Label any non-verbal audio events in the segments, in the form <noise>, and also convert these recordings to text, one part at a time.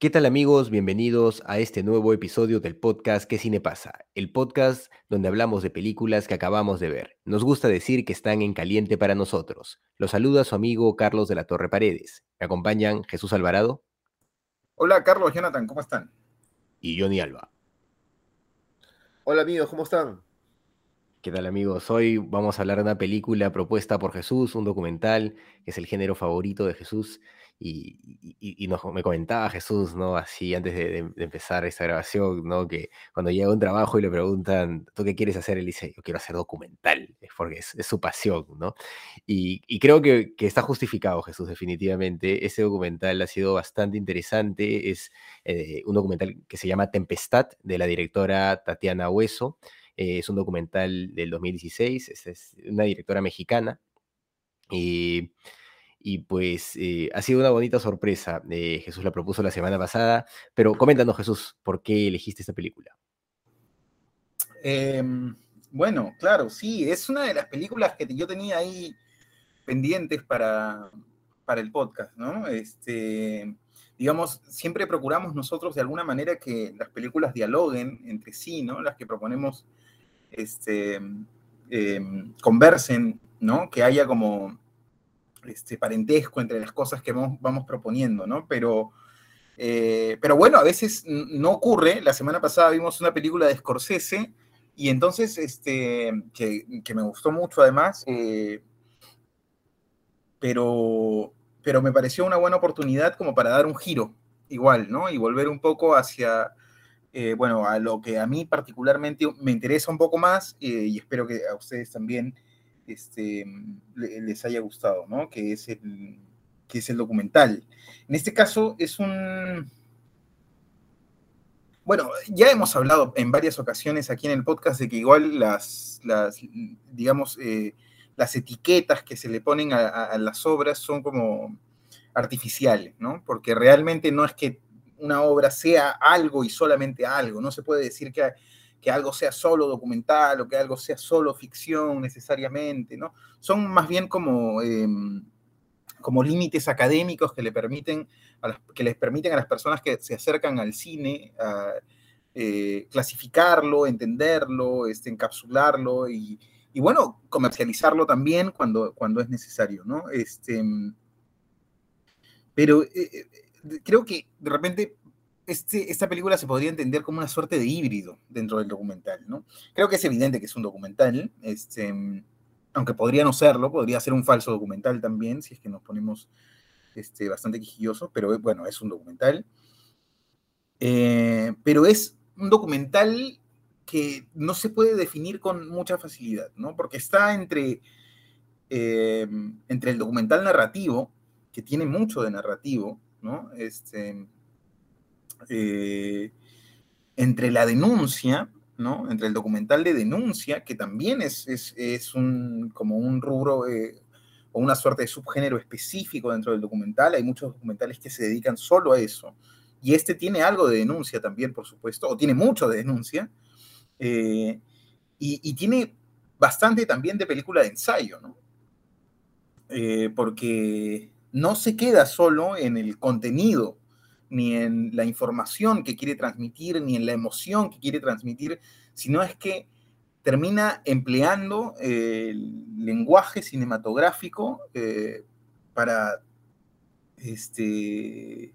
¿Qué tal amigos? Bienvenidos a este nuevo episodio del podcast ¿Qué cine pasa? El podcast donde hablamos de películas que acabamos de ver. Nos gusta decir que están en caliente para nosotros. Los saluda su amigo Carlos de la Torre Paredes. Me acompañan Jesús Alvarado. Hola Carlos, Jonathan, ¿cómo están? Y Johnny Alba. Hola amigos, ¿cómo están? ¿Qué tal amigos? Hoy vamos a hablar de una película propuesta por Jesús, un documental que es el género favorito de Jesús. Y, me comentaba Jesús, ¿no? Así antes de, empezar esta grabación, ¿no? Que cuando llega un trabajo y le preguntan, ¿tú qué quieres hacer? Él dice, yo quiero hacer documental, es porque es, su pasión, ¿no? Y, creo que, está justificado Jesús, definitivamente. Ese documental ha sido bastante interesante. Es eh, un documental que se llama Tempestad, de la directora Tatiana Hueso. Eh, es un documental del 2016, es, una directora mexicana. Y y pues eh, ha sido una bonita sorpresa. Eh, Jesús la propuso la semana pasada, pero coméntanos Jesús, ¿por qué elegiste esta película? Em, bueno, claro, sí, es una de las películas que yo tenía ahí pendientes para, para el podcast, ¿no? Este, digamos, siempre procuramos nosotros de alguna manera que las películas dialoguen entre sí, ¿no? Las que proponemos este, em, conversen, ¿no? Que haya como este, parentesco entre las cosas que vamos, proponiendo, ¿no? Pero, eh, pero bueno, a veces no ocurre. La semana pasada vimos una película de Scorsese y entonces, este, que, me gustó mucho además, eh, pero, pero me pareció una buena oportunidad como para dar un giro igual, ¿no? Y volver un poco hacia, eh, bueno, a lo que a mí particularmente me interesa un poco más y espero que a ustedes también este, les haya gustado, ¿no? Que es, el, que es el documental. En este caso es un... Bueno, ya hemos hablado en varias ocasiones aquí en el podcast de que igual las, las digamos, eh, las etiquetas que se le ponen a, las obras son como artificiales, ¿no? Porque realmente no es que una obra sea algo y solamente algo, no se puede decir que que algo sea solo documental o que algo sea solo ficción necesariamente, ¿no? Son más bien como, em, como límites académicos que, le permiten a que les permiten a las personas que se acercan al cine eh, clasificarlo, entenderlo, este, encapsularlo y, y, bueno, comercializarlo también cuando, cuando es necesario, ¿no? Este, pero eh, eh, creo que de repente este, esta película se podría entender como una suerte de híbrido dentro del documental, ¿no? Creo que es evidente que es un documental, este, aunque podría no serlo, podría ser un falso documental también, si es que nos ponemos este, bastante quijillosos, pero bueno, es un documental. Eh, pero es un documental que no se puede definir con mucha facilidad, ¿no? Porque está entre, eh, entre el documental narrativo, que tiene mucho de narrativo, ¿no? Este, eh, entre la denuncia, ¿no? Entre el documental de denuncia, que también es, es, un, como un rubro eh, o una suerte de subgénero específico dentro del documental. Hay muchos documentales que se dedican solo a eso. Y este tiene algo de denuncia también, por supuesto, o tiene mucho de denuncia. Eh, y, y, tiene bastante también de película de ensayo, ¿no? porque no se queda solo en el contenido ni en la información que quiere transmitir, ni en la emoción que quiere transmitir, sino es que termina empleando el lenguaje cinematográfico eh, para, este,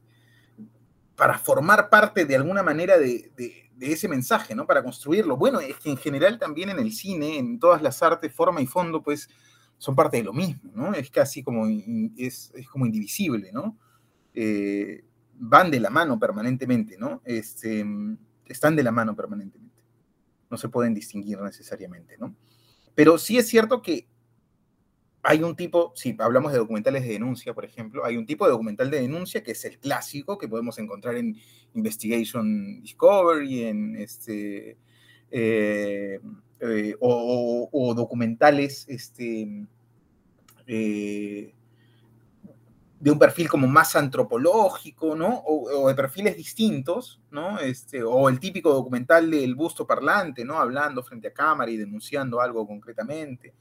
para formar parte de alguna manera de, ese mensaje, ¿no? Para construirlo. Bueno, es que en general también en el cine, en todas las artes, forma y fondo, pues son parte de lo mismo, ¿no? Es casi como, es, como indivisible, ¿no? Eh, van de la mano permanentemente, ¿no? Este, están de la mano permanentemente. No se pueden distinguir necesariamente, ¿no? Pero sí es cierto que hay un tipo, si hablamos de documentales de denuncia, por ejemplo, hay un tipo de documental de denuncia que es el clásico que podemos encontrar en Investigation Discovery, en este, eh, eh, o, documentales este, eh, de un perfil como más antropológico, ¿no? O, de perfiles distintos, ¿no? Este, o el típico documental del busto parlante, ¿no? Hablando frente a cámara y denunciando algo concretamente.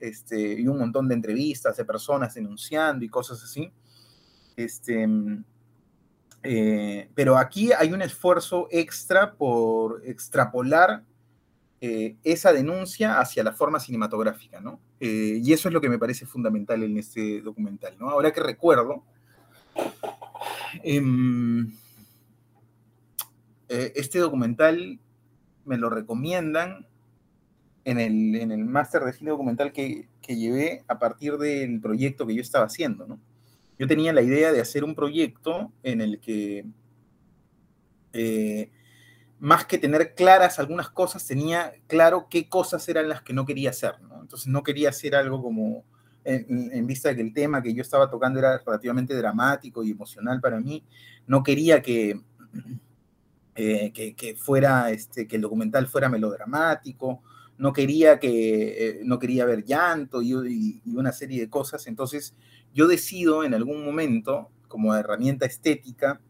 Este, y un montón de entrevistas de personas denunciando y cosas así. Este, eh, pero aquí hay un esfuerzo extra por extrapolar eh, esa denuncia hacia la forma cinematográfica, ¿no? Eh, y eso es lo que me parece fundamental en este documental, ¿no? Ahora que recuerdo, em, este documental me lo recomiendan en el, en el máster de cine documental que, que, llevé a partir del proyecto que yo estaba haciendo, ¿no? Yo tenía la idea de hacer un proyecto en el que, eh, más que tener claras algunas cosas, tenía claro qué cosas eran las que no quería hacer, ¿no? Entonces no quería hacer algo como, en, vista de que el tema que yo estaba tocando era relativamente dramático y emocional para mí, no quería que, <clears throat> eh, que, fuera, este, que el documental fuera melodramático, no quería, que, eh, no quería ver llanto y, una serie de cosas. Entonces yo decido en algún momento, como herramienta estética,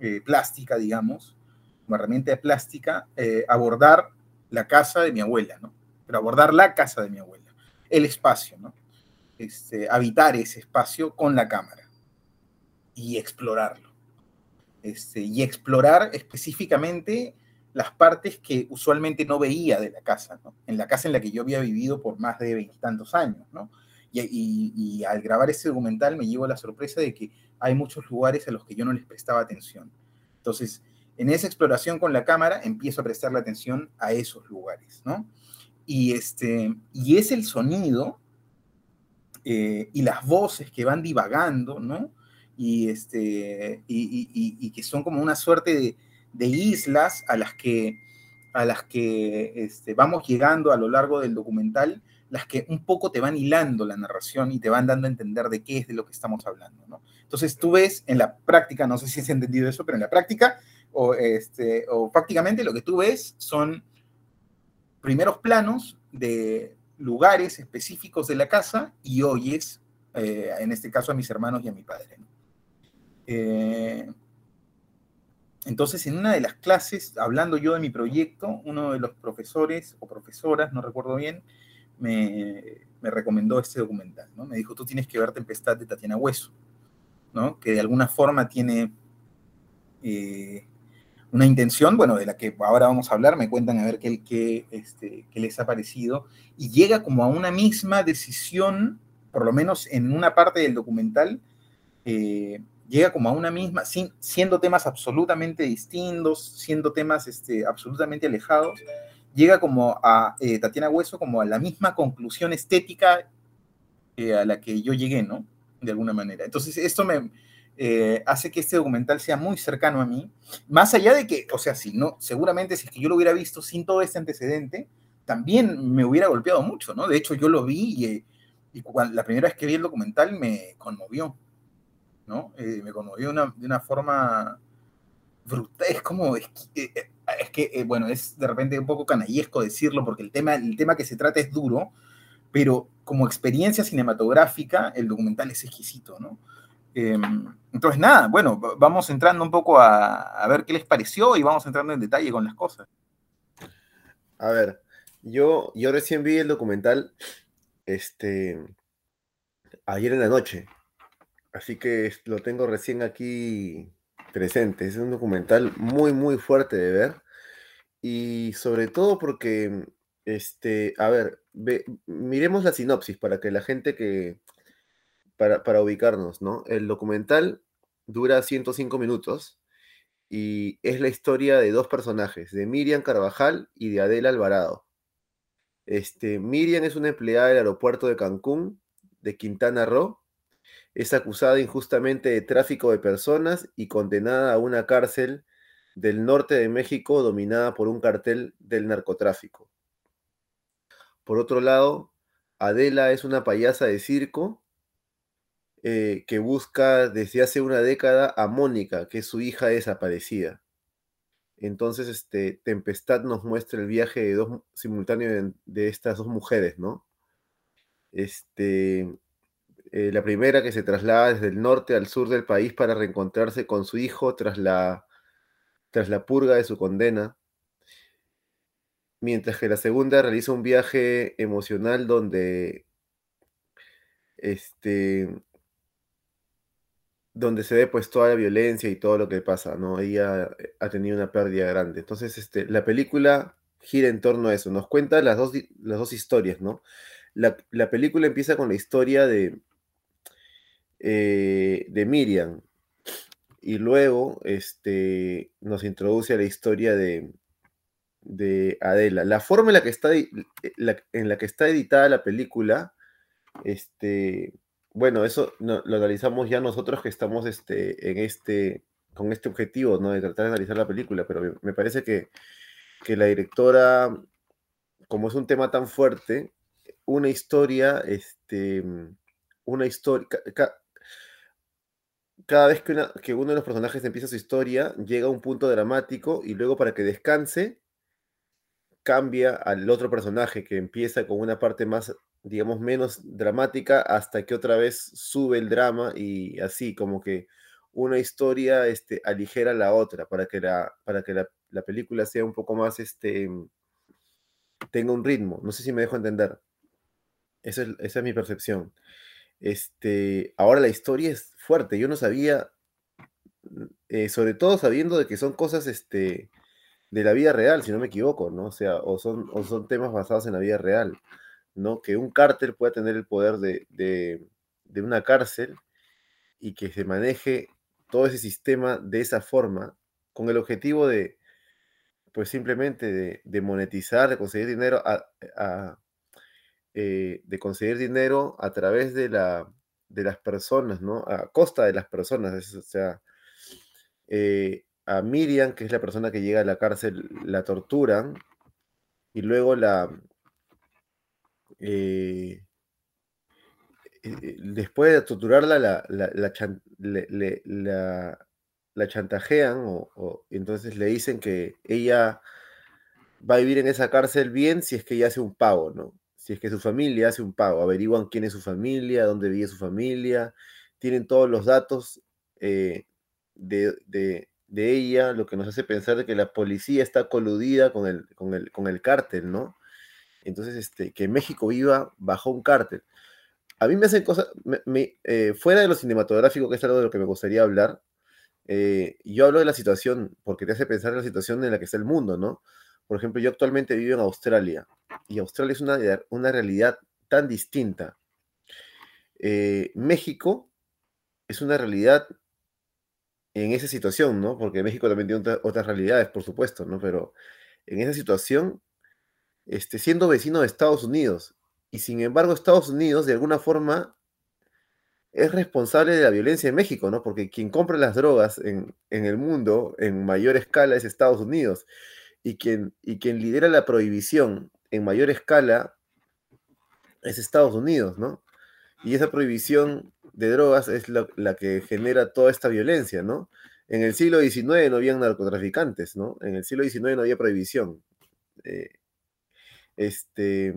eh, plástica, digamos, como herramienta plástica, eh, abordar la casa de mi abuela, ¿no? Pero abordar la casa de mi abuela, el espacio, ¿no? Este, habitar ese espacio con la cámara y explorarlo. Este, y explorar específicamente las partes que usualmente no veía de la casa, ¿no? En la casa en la que yo había vivido por más de veintitantos años, ¿no? Y, al grabar ese documental me llevo la sorpresa de que hay muchos lugares a los que yo no les prestaba atención. Entonces, en esa exploración con la cámara empiezo a prestarle atención a esos lugares, ¿no? Y, este, y es el sonido eh, y las voces que van divagando, ¿no? Y, este, y que son como una suerte de, de islas a las que, a las que este, vamos llegando a lo largo del documental, las que un poco te van hilando la narración y te van dando a entender de qué es de lo que estamos hablando. ¿no? Entonces tú ves en la práctica, no sé si has entendido eso, pero en la práctica o, este, o prácticamente lo que tú ves son primeros planos de lugares específicos de la casa y oyes, eh, en este caso, a mis hermanos y a mi padre. Eh, entonces, en una de las clases, hablando yo de mi proyecto, uno de los profesores o profesoras, no recuerdo bien, me, recomendó este documental, ¿no? Me dijo, tú tienes que ver Tempestad de Tatiana Hueso, ¿no? Que de alguna forma tiene eh, una intención, bueno, de la que ahora vamos a hablar, me cuentan a ver qué, qué, este, qué les ha parecido, y llega como a una misma decisión, por lo menos en una parte del documental, eh, llega como a una misma, siendo temas absolutamente distintos, siendo temas este, absolutamente alejados, llega como a eh, Tatiana Hueso como a la misma conclusión estética a la que yo llegué, ¿no? De alguna manera. Entonces, esto me eh, hace que este documental sea muy cercano a mí, más allá de que, o sea, si no, seguramente si es que yo lo hubiera visto sin todo este antecedente, también me hubiera golpeado mucho, ¿no? De hecho, yo lo vi y, y la primera vez que vi el documental me conmovió, ¿no? Eh, me conmovió de una forma brutal, es como, es, que, eh, eh, bueno, es de repente un poco canallesco decirlo, porque el tema, el tema que se trata es duro, pero como experiencia cinematográfica, el documental es exquisito, ¿no? Em, entonces, nada, bueno, vamos entrando un poco a, a, ver qué les pareció y vamos entrando en detalle con las cosas. A ver, yo, yo recién vi el documental este, ayer en la noche. Así que lo tengo recién aquí presente. Es un documental muy, muy fuerte de ver. Y sobre todo porque, este, a ver, miremos la sinopsis para que la gente que, para, ubicarnos, ¿no? El documental dura 105 minutos y es la historia de dos personajes, de Miriam Carvajal y de Adela Alvarado. Este, Miriam es una empleada del aeropuerto de Cancún, de Quintana Roo, es acusada injustamente de tráfico de personas y condenada a una cárcel del norte de México dominada por un cartel del narcotráfico. Por otro lado, Adela es una payasa de circo eh, que busca desde hace una década a Mónica, que es su hija desaparecida. Entonces, este, Tempestad nos muestra el viaje de dos, simultáneo de, estas dos mujeres, ¿no? Este, eh, la primera que se traslada desde el norte al sur del país para reencontrarse con su hijo tras la, tras la purga de su condena, mientras que la segunda realiza un viaje emocional donde este, donde se ve pues toda la violencia y todo lo que pasa, ¿no? Ella eh, ha tenido una pérdida grande. Entonces, este, la película gira en torno a eso, nos cuenta las dos, las dos historias, ¿no? La, película empieza con la historia de, eh, de Miriam y luego este, nos introduce a la historia de, de Adela. La forma en la que está, eh, en la que está editada la película, este, bueno, eso lo analizamos ya nosotros que estamos este, en este, con este objetivo, ¿no? De tratar de analizar la película, pero me, parece que, la directora, como es un tema tan fuerte, una historia, este, una historia, cada vez que, que uno de los personajes empieza su historia, llega a un punto dramático y luego para que descanse, cambia al otro personaje que empieza con una parte más digamos, menos dramática hasta que otra vez sube el drama y así, como que una historia este, aligera la otra para que la, para que la, película sea un poco más, este, tenga un ritmo. No sé si me dejo entender. Esa es, esa es mi percepción. Este, ahora la historia es fuerte. Yo no sabía, eh, sobre todo sabiendo de que son cosas este, de la vida real, si no me equivoco, ¿no? O sea, o son, o son temas basados en la vida real. ¿No? Que un cártel pueda tener el poder de, una cárcel y que se maneje todo ese sistema de esa forma, con el objetivo de, pues simplemente de, monetizar, de conseguir dinero, a, eh, de conseguir dinero a través de, la, de las personas, ¿no? A costa de las personas, o sea, eh, a Miriam, que es la persona que llega a la cárcel, la torturan y luego la, eh, eh, después de torturarla, la, la, chantajean o, entonces le dicen que ella va a vivir en esa cárcel bien si es que ella hace un pago, ¿no? Si es que su familia hace un pago, averiguan quién es su familia, dónde vive su familia, tienen todos los datos eh, de, ella, lo que nos hace pensar de que la policía está coludida con el, con el, con el cártel, ¿no? Entonces, este, que México viva bajo un cártel. A mí me hacen cosas, eh, fuera de lo cinematográfico, que es algo de lo que me gustaría hablar, eh, yo hablo de la situación, porque te hace pensar en la situación en la que está el mundo, ¿no? Por ejemplo, yo actualmente vivo en Australia, y Australia es una, una realidad tan distinta. Eh, México es una realidad en esa situación, ¿no? Porque México también tiene otras realidades, por supuesto, ¿no? Pero en esa situación este, siendo vecino de Estados Unidos. Y sin embargo, Estados Unidos, de alguna forma, es responsable de la violencia en México, ¿no? Porque quien compra las drogas en, el mundo en mayor escala es Estados Unidos. Y quien, y quien lidera la prohibición en mayor escala es Estados Unidos, ¿no? Y esa prohibición de drogas es la, que genera toda esta violencia, ¿no? En el siglo XIX no había narcotraficantes, ¿no? En el siglo XIX no había prohibición. Eh, este,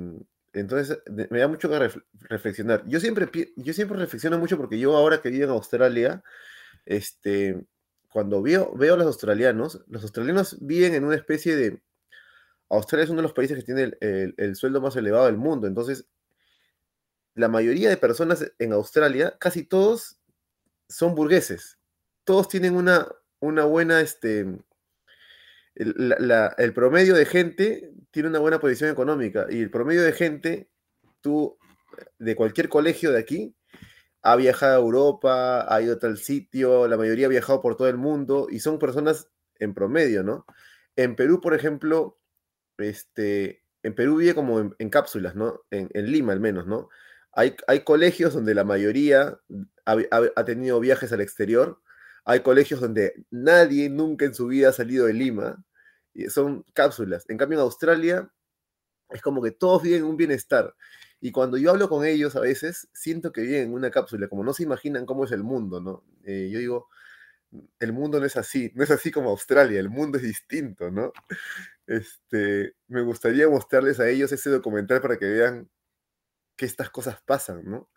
entonces, me da mucho que reflexionar. Yo siempre, yo siempre reflexiono mucho porque yo ahora que vivo en Australia, este, cuando veo, a los australianos, los australianos viven en una especie de... Australia es uno de los países que tiene el, sueldo más elevado del mundo, entonces la mayoría de personas en Australia, casi todos son burgueses. Todos tienen una, una buena, este, el, promedio de gente tiene una buena posición económica y el promedio de gente, tú, de cualquier colegio de aquí, ha viajado a Europa, ha ido a tal sitio, la mayoría ha viajado por todo el mundo y son personas en promedio, ¿no? En Perú, por ejemplo, este, en Perú vive como en, cápsulas, ¿no? En, Lima al menos, ¿no? Hay, hay, colegios donde la mayoría ha, tenido viajes al exterior, hay colegios donde nadie nunca en su vida ha salido de Lima, son cápsulas. En cambio, en Australia es como que todos viven un bienestar. Y cuando yo hablo con ellos a veces, siento que viven en una cápsula, como no se imaginan cómo es el mundo, ¿no? Eh, yo digo, el mundo no es así, no es así como Australia, el mundo es distinto, ¿no? Este, me gustaría mostrarles a ellos ese documental para que vean que estas cosas pasan, ¿no?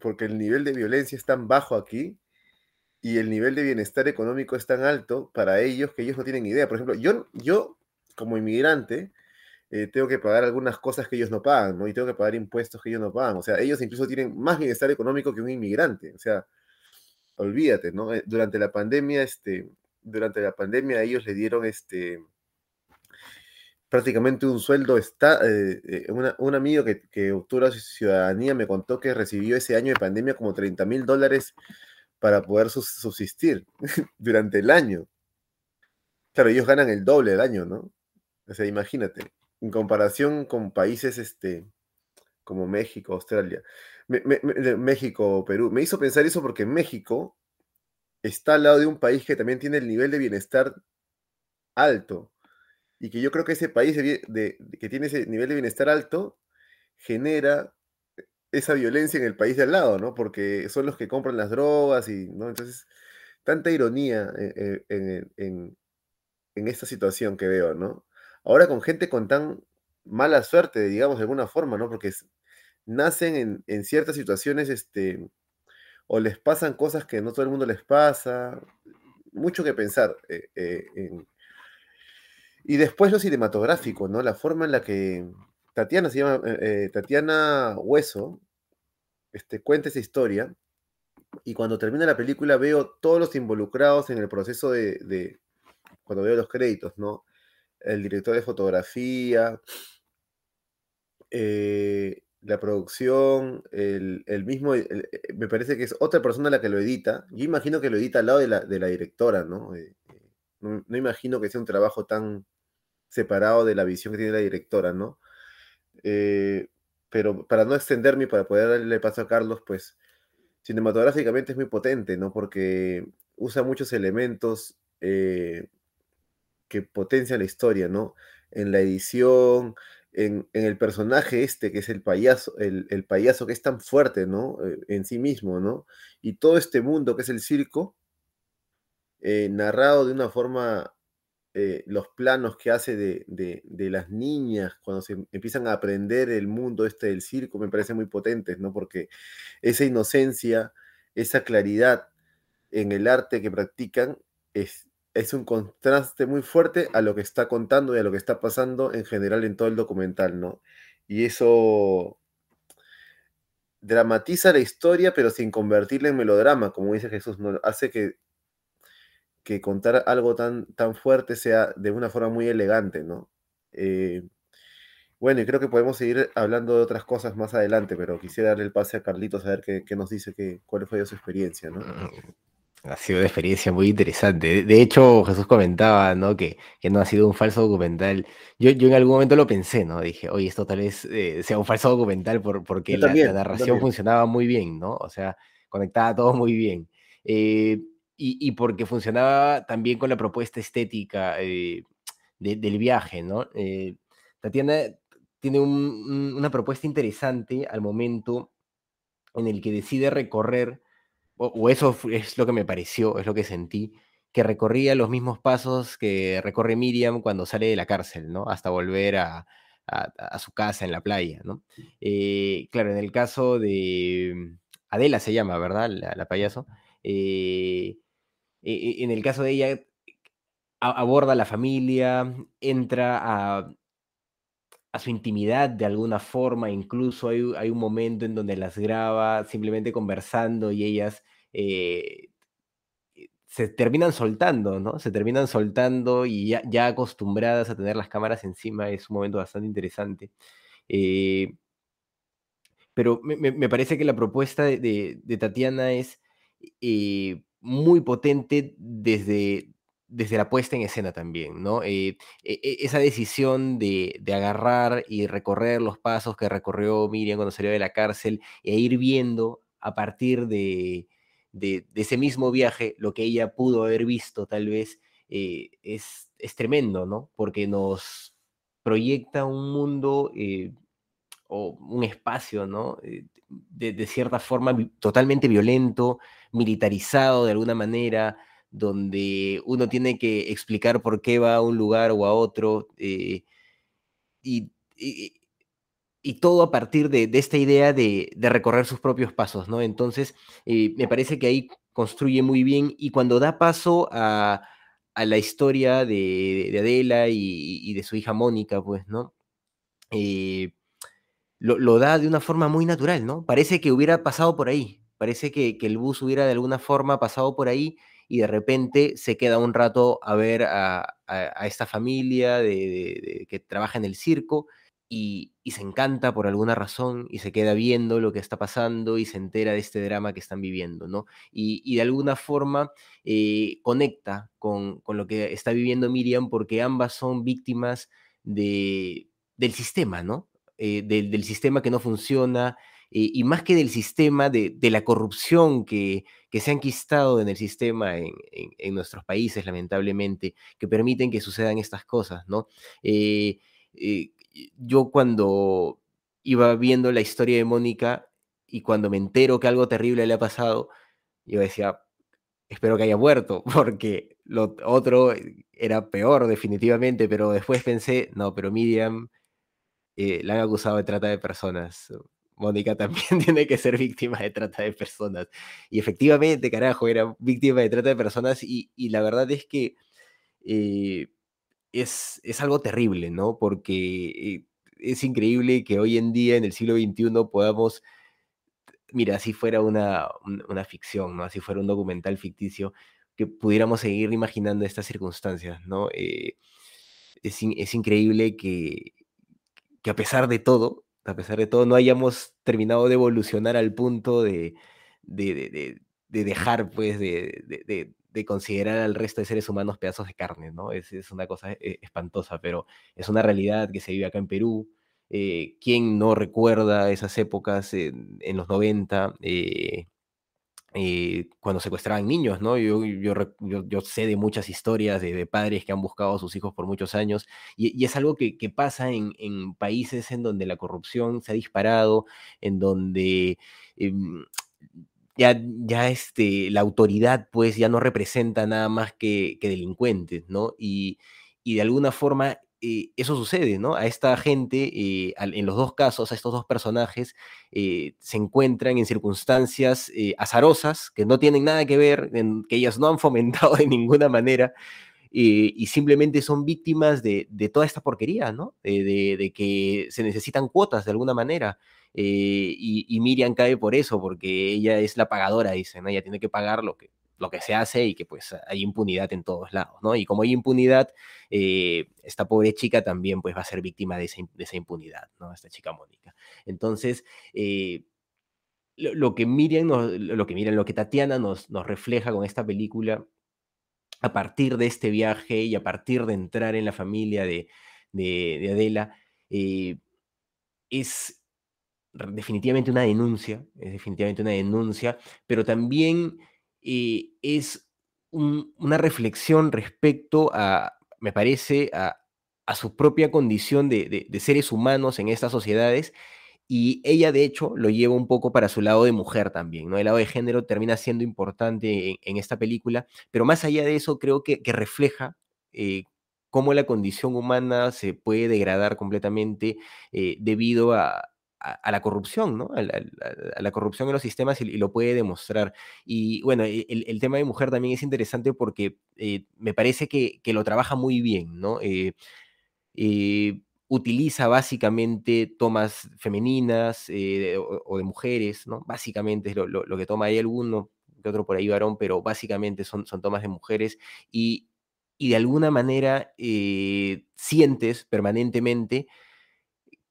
Porque el nivel de violencia es tan bajo aquí y el nivel de bienestar económico es tan alto para ellos que ellos no tienen idea. Por ejemplo, yo, yo como inmigrante, eh, tengo que pagar algunas cosas que ellos no pagan, ¿no? Y tengo que pagar impuestos que ellos no pagan. O sea, ellos incluso tienen más bienestar económico que un inmigrante. O sea, olvídate, ¿no? Eh, durante la pandemia, este, durante la pandemia ellos le dieron este prácticamente un sueldo está eh, un amigo que, que obtuvo la ciudadanía me contó que recibió ese año de pandemia como 30 mil dólares para poder subsistir <laughs> durante el año. Claro, ellos ganan el doble del año, ¿no? O sea, imagínate en comparación con países este, como México, Australia, México, Perú. Me hizo pensar eso porque México está al lado de un país que también tiene el nivel de bienestar alto. Y que yo creo que ese país que tiene ese nivel de bienestar alto genera esa violencia en el país de al lado, ¿no? Porque son los que compran las drogas y, ¿no? Entonces, tanta ironía eh, eh, en, en esta situación que veo, ¿no? Ahora con gente con tan mala suerte, digamos, de alguna forma, ¿no? Porque nacen en, ciertas situaciones, este, o les pasan cosas que no todo el mundo les pasa, mucho que pensar. Eh, y después lo cinematográfico, ¿no? La forma en la que Tatiana se llama, Tatiana Hueso, este, cuenta esa historia, y cuando termina la película veo todos los involucrados en el proceso de, de cuando veo los créditos, ¿no? el director de fotografía, eh, la producción, el, mismo, eh, me parece que es otra persona la que lo edita. Yo imagino que lo edita al lado de la, directora, ¿no? Eh, ¿no? imagino que sea un trabajo tan separado de la visión que tiene la directora, ¿no? Pero para no extenderme y para poder darle paso a Carlos, pues cinematográficamente es muy potente, ¿no? Porque usa muchos elementos que potencia la historia, ¿no? En la edición, en, el personaje este, que es el payaso, el, payaso que es tan fuerte, ¿no? Eh, en sí mismo, ¿no? Y todo este mundo que es el circo, eh, narrado de una forma, eh, los planos que hace de, de, las niñas cuando se empiezan a aprender el mundo este del circo, me parece muy potentes, ¿no? Porque esa inocencia, esa claridad en el arte que practican es, es un contraste muy fuerte a lo que está contando y a lo que está pasando en general en todo el documental, ¿no? Y eso dramatiza la historia, pero sin convertirla en melodrama, como dice Jesús, ¿no? hace que, que contar algo tan, tan fuerte sea de una forma muy elegante, ¿no? Eh, bueno, y creo que podemos seguir hablando de otras cosas más adelante, pero quisiera darle el pase a Carlitos a ver qué, qué nos dice, que, cuál fue su experiencia, ¿no? Mm, ha sido una experiencia muy interesante. De hecho, Jesús comentaba, ¿no? Que, que no ha sido un falso documental. Yo, yo en algún momento lo pensé, ¿no? Dije, oye, esto tal vez eh, sea un falso documental por, porque la, narración funcionaba muy bien, ¿no? O sea, conectaba todo muy bien. Eh, y, porque funcionaba también con la propuesta estética eh, del viaje, ¿no? Tatiana tiene una propuesta interesante al momento en el que decide recorrer o, eso es lo que me pareció, es lo que sentí, que recorría los mismos pasos que recorre Miriam cuando sale de la cárcel, ¿no? Hasta volver a, su casa en la playa, ¿no? Eh, claro, en el caso de Adela se llama, ¿verdad? La, payaso. Eh, en el caso de ella, aborda la familia, entra a, su intimidad de alguna forma, incluso hay, un momento en donde las graba simplemente conversando y ellas eh, eh, se terminan soltando, ¿no? Se terminan soltando y ya, acostumbradas a tener las cámaras encima, es un momento bastante interesante. Eh, pero me, parece que la propuesta de Tatiana es muy potente desde, desde la puesta en escena también, ¿no? Eh, e, e, esa decisión de, agarrar y recorrer los pasos que recorrió Miriam cuando salió de la cárcel e ir viendo a partir de, ese mismo viaje lo que ella pudo haber visto tal vez eh, es, es, tremendo, ¿no? Porque nos proyecta un mundo eh, o un espacio, ¿no? Eh, de, cierta forma totalmente violento, militarizado de alguna manera, donde uno tiene que explicar por qué va a un lugar o a otro, eh, y, y, todo a partir de, esta idea de, recorrer sus propios pasos, ¿no? Entonces, eh, me parece que ahí construye muy bien y cuando da paso a, la historia de, Adela y, de su hija Mónica, pues, ¿no? Eh, lo, da de una forma muy natural, ¿no? Parece que hubiera pasado por ahí, parece que, el bus hubiera de alguna forma pasado por ahí y de repente se queda un rato a ver a, esta familia de, que trabaja en el circo y, se encanta por alguna razón y se queda viendo lo que está pasando y se entera de este drama que están viviendo, ¿no? Y, de alguna forma eh, conecta con, con, lo que está viviendo Miriam porque ambas son víctimas de, del sistema, ¿no? Eh, del, sistema que no funciona, eh, y más que del sistema, de, la corrupción que, se ha enquistado en el sistema en, nuestros países, lamentablemente, que permiten que sucedan estas cosas, ¿no? Eh, yo cuando iba viendo la historia de Mónica y cuando me entero que algo terrible le ha pasado, yo decía, espero que haya muerto, <laughs> porque lo otro era peor definitivamente, pero después pensé, no, pero Miriam eh, la han acusado de trata de personas. Mónica también <laughs> tiene que ser víctima de trata de personas. Y efectivamente, carajo, era víctima de trata de personas y, la verdad es que eh, es, es, algo terrible, ¿no? Porque eh, es increíble que hoy en día, en el siglo XXI, podamos, mira, si fuera una, una ficción, ¿no? Así fuera un documental ficticio, que pudiéramos seguir imaginando estas circunstancias, ¿no? es, es increíble que, que a pesar de todo, a pesar de todo, no hayamos terminado de evolucionar al punto de, de, dejar, pues, de, considerar al resto de seres humanos pedazos de carne, ¿no? Es, es una cosa eh, espantosa, pero es una realidad que se vive acá en Perú. Eh, ¿Quién no recuerda esas épocas en, los 90? Eh, cuando secuestraban niños, ¿no? Yo, yo, yo, sé de muchas historias de, padres que han buscado a sus hijos por muchos años y, es algo que, pasa en, en, países en donde la corrupción se ha disparado, en donde em, ya, ya este, la autoridad pues ya no representa nada más que, que delincuentes, ¿no? Y, y de alguna forma eh, eso sucede, ¿no? A esta gente, eh, en los dos casos, a estos dos personajes, eh, se encuentran en circunstancias azarosas que no tienen nada que ver, que ellas no han fomentado de ninguna manera, y simplemente son víctimas de, toda esta porquería, ¿no? De, que se necesitan cuotas de alguna manera. Y, y, Miriam cae por eso, porque ella es la pagadora, dicen, Ella tiene que pagar lo que, lo que se hace y que pues hay impunidad en todos lados, ¿no? Y como hay impunidad, eh, esta pobre chica también pues va a ser víctima de esa, impunidad, ¿no? Esta chica Mónica. Entonces, eh, lo, que Miriam, lo que Miriam, lo que Tatiana nos, refleja con esta película, a partir de este viaje y a partir de entrar en la familia de, de, Adela, eh, es definitivamente una denuncia, es definitivamente una denuncia, pero también es una reflexión respecto a, me parece, a, su propia condición de, seres humanos en estas sociedades. Y ella, de hecho, lo lleva un poco para su lado de mujer también, ¿no? El lado de género termina siendo importante en, esta película, pero más allá de eso, creo que, refleja eh, cómo la condición humana se puede degradar completamente eh, debido a, a, la corrupción, ¿no? A la, corrupción en los sistemas y, lo puede demostrar. Y bueno, e, el, tema de mujer también es interesante porque eh, me parece que, lo trabaja muy bien, ¿no? Eh, eh, utiliza básicamente tomas femeninas o, de mujeres, ¿no? Básicamente es lo, que toma. Hay alguno que otro por ahí varón, pero básicamente son, son tomas de mujeres y, y de alguna manera sientes permanentemente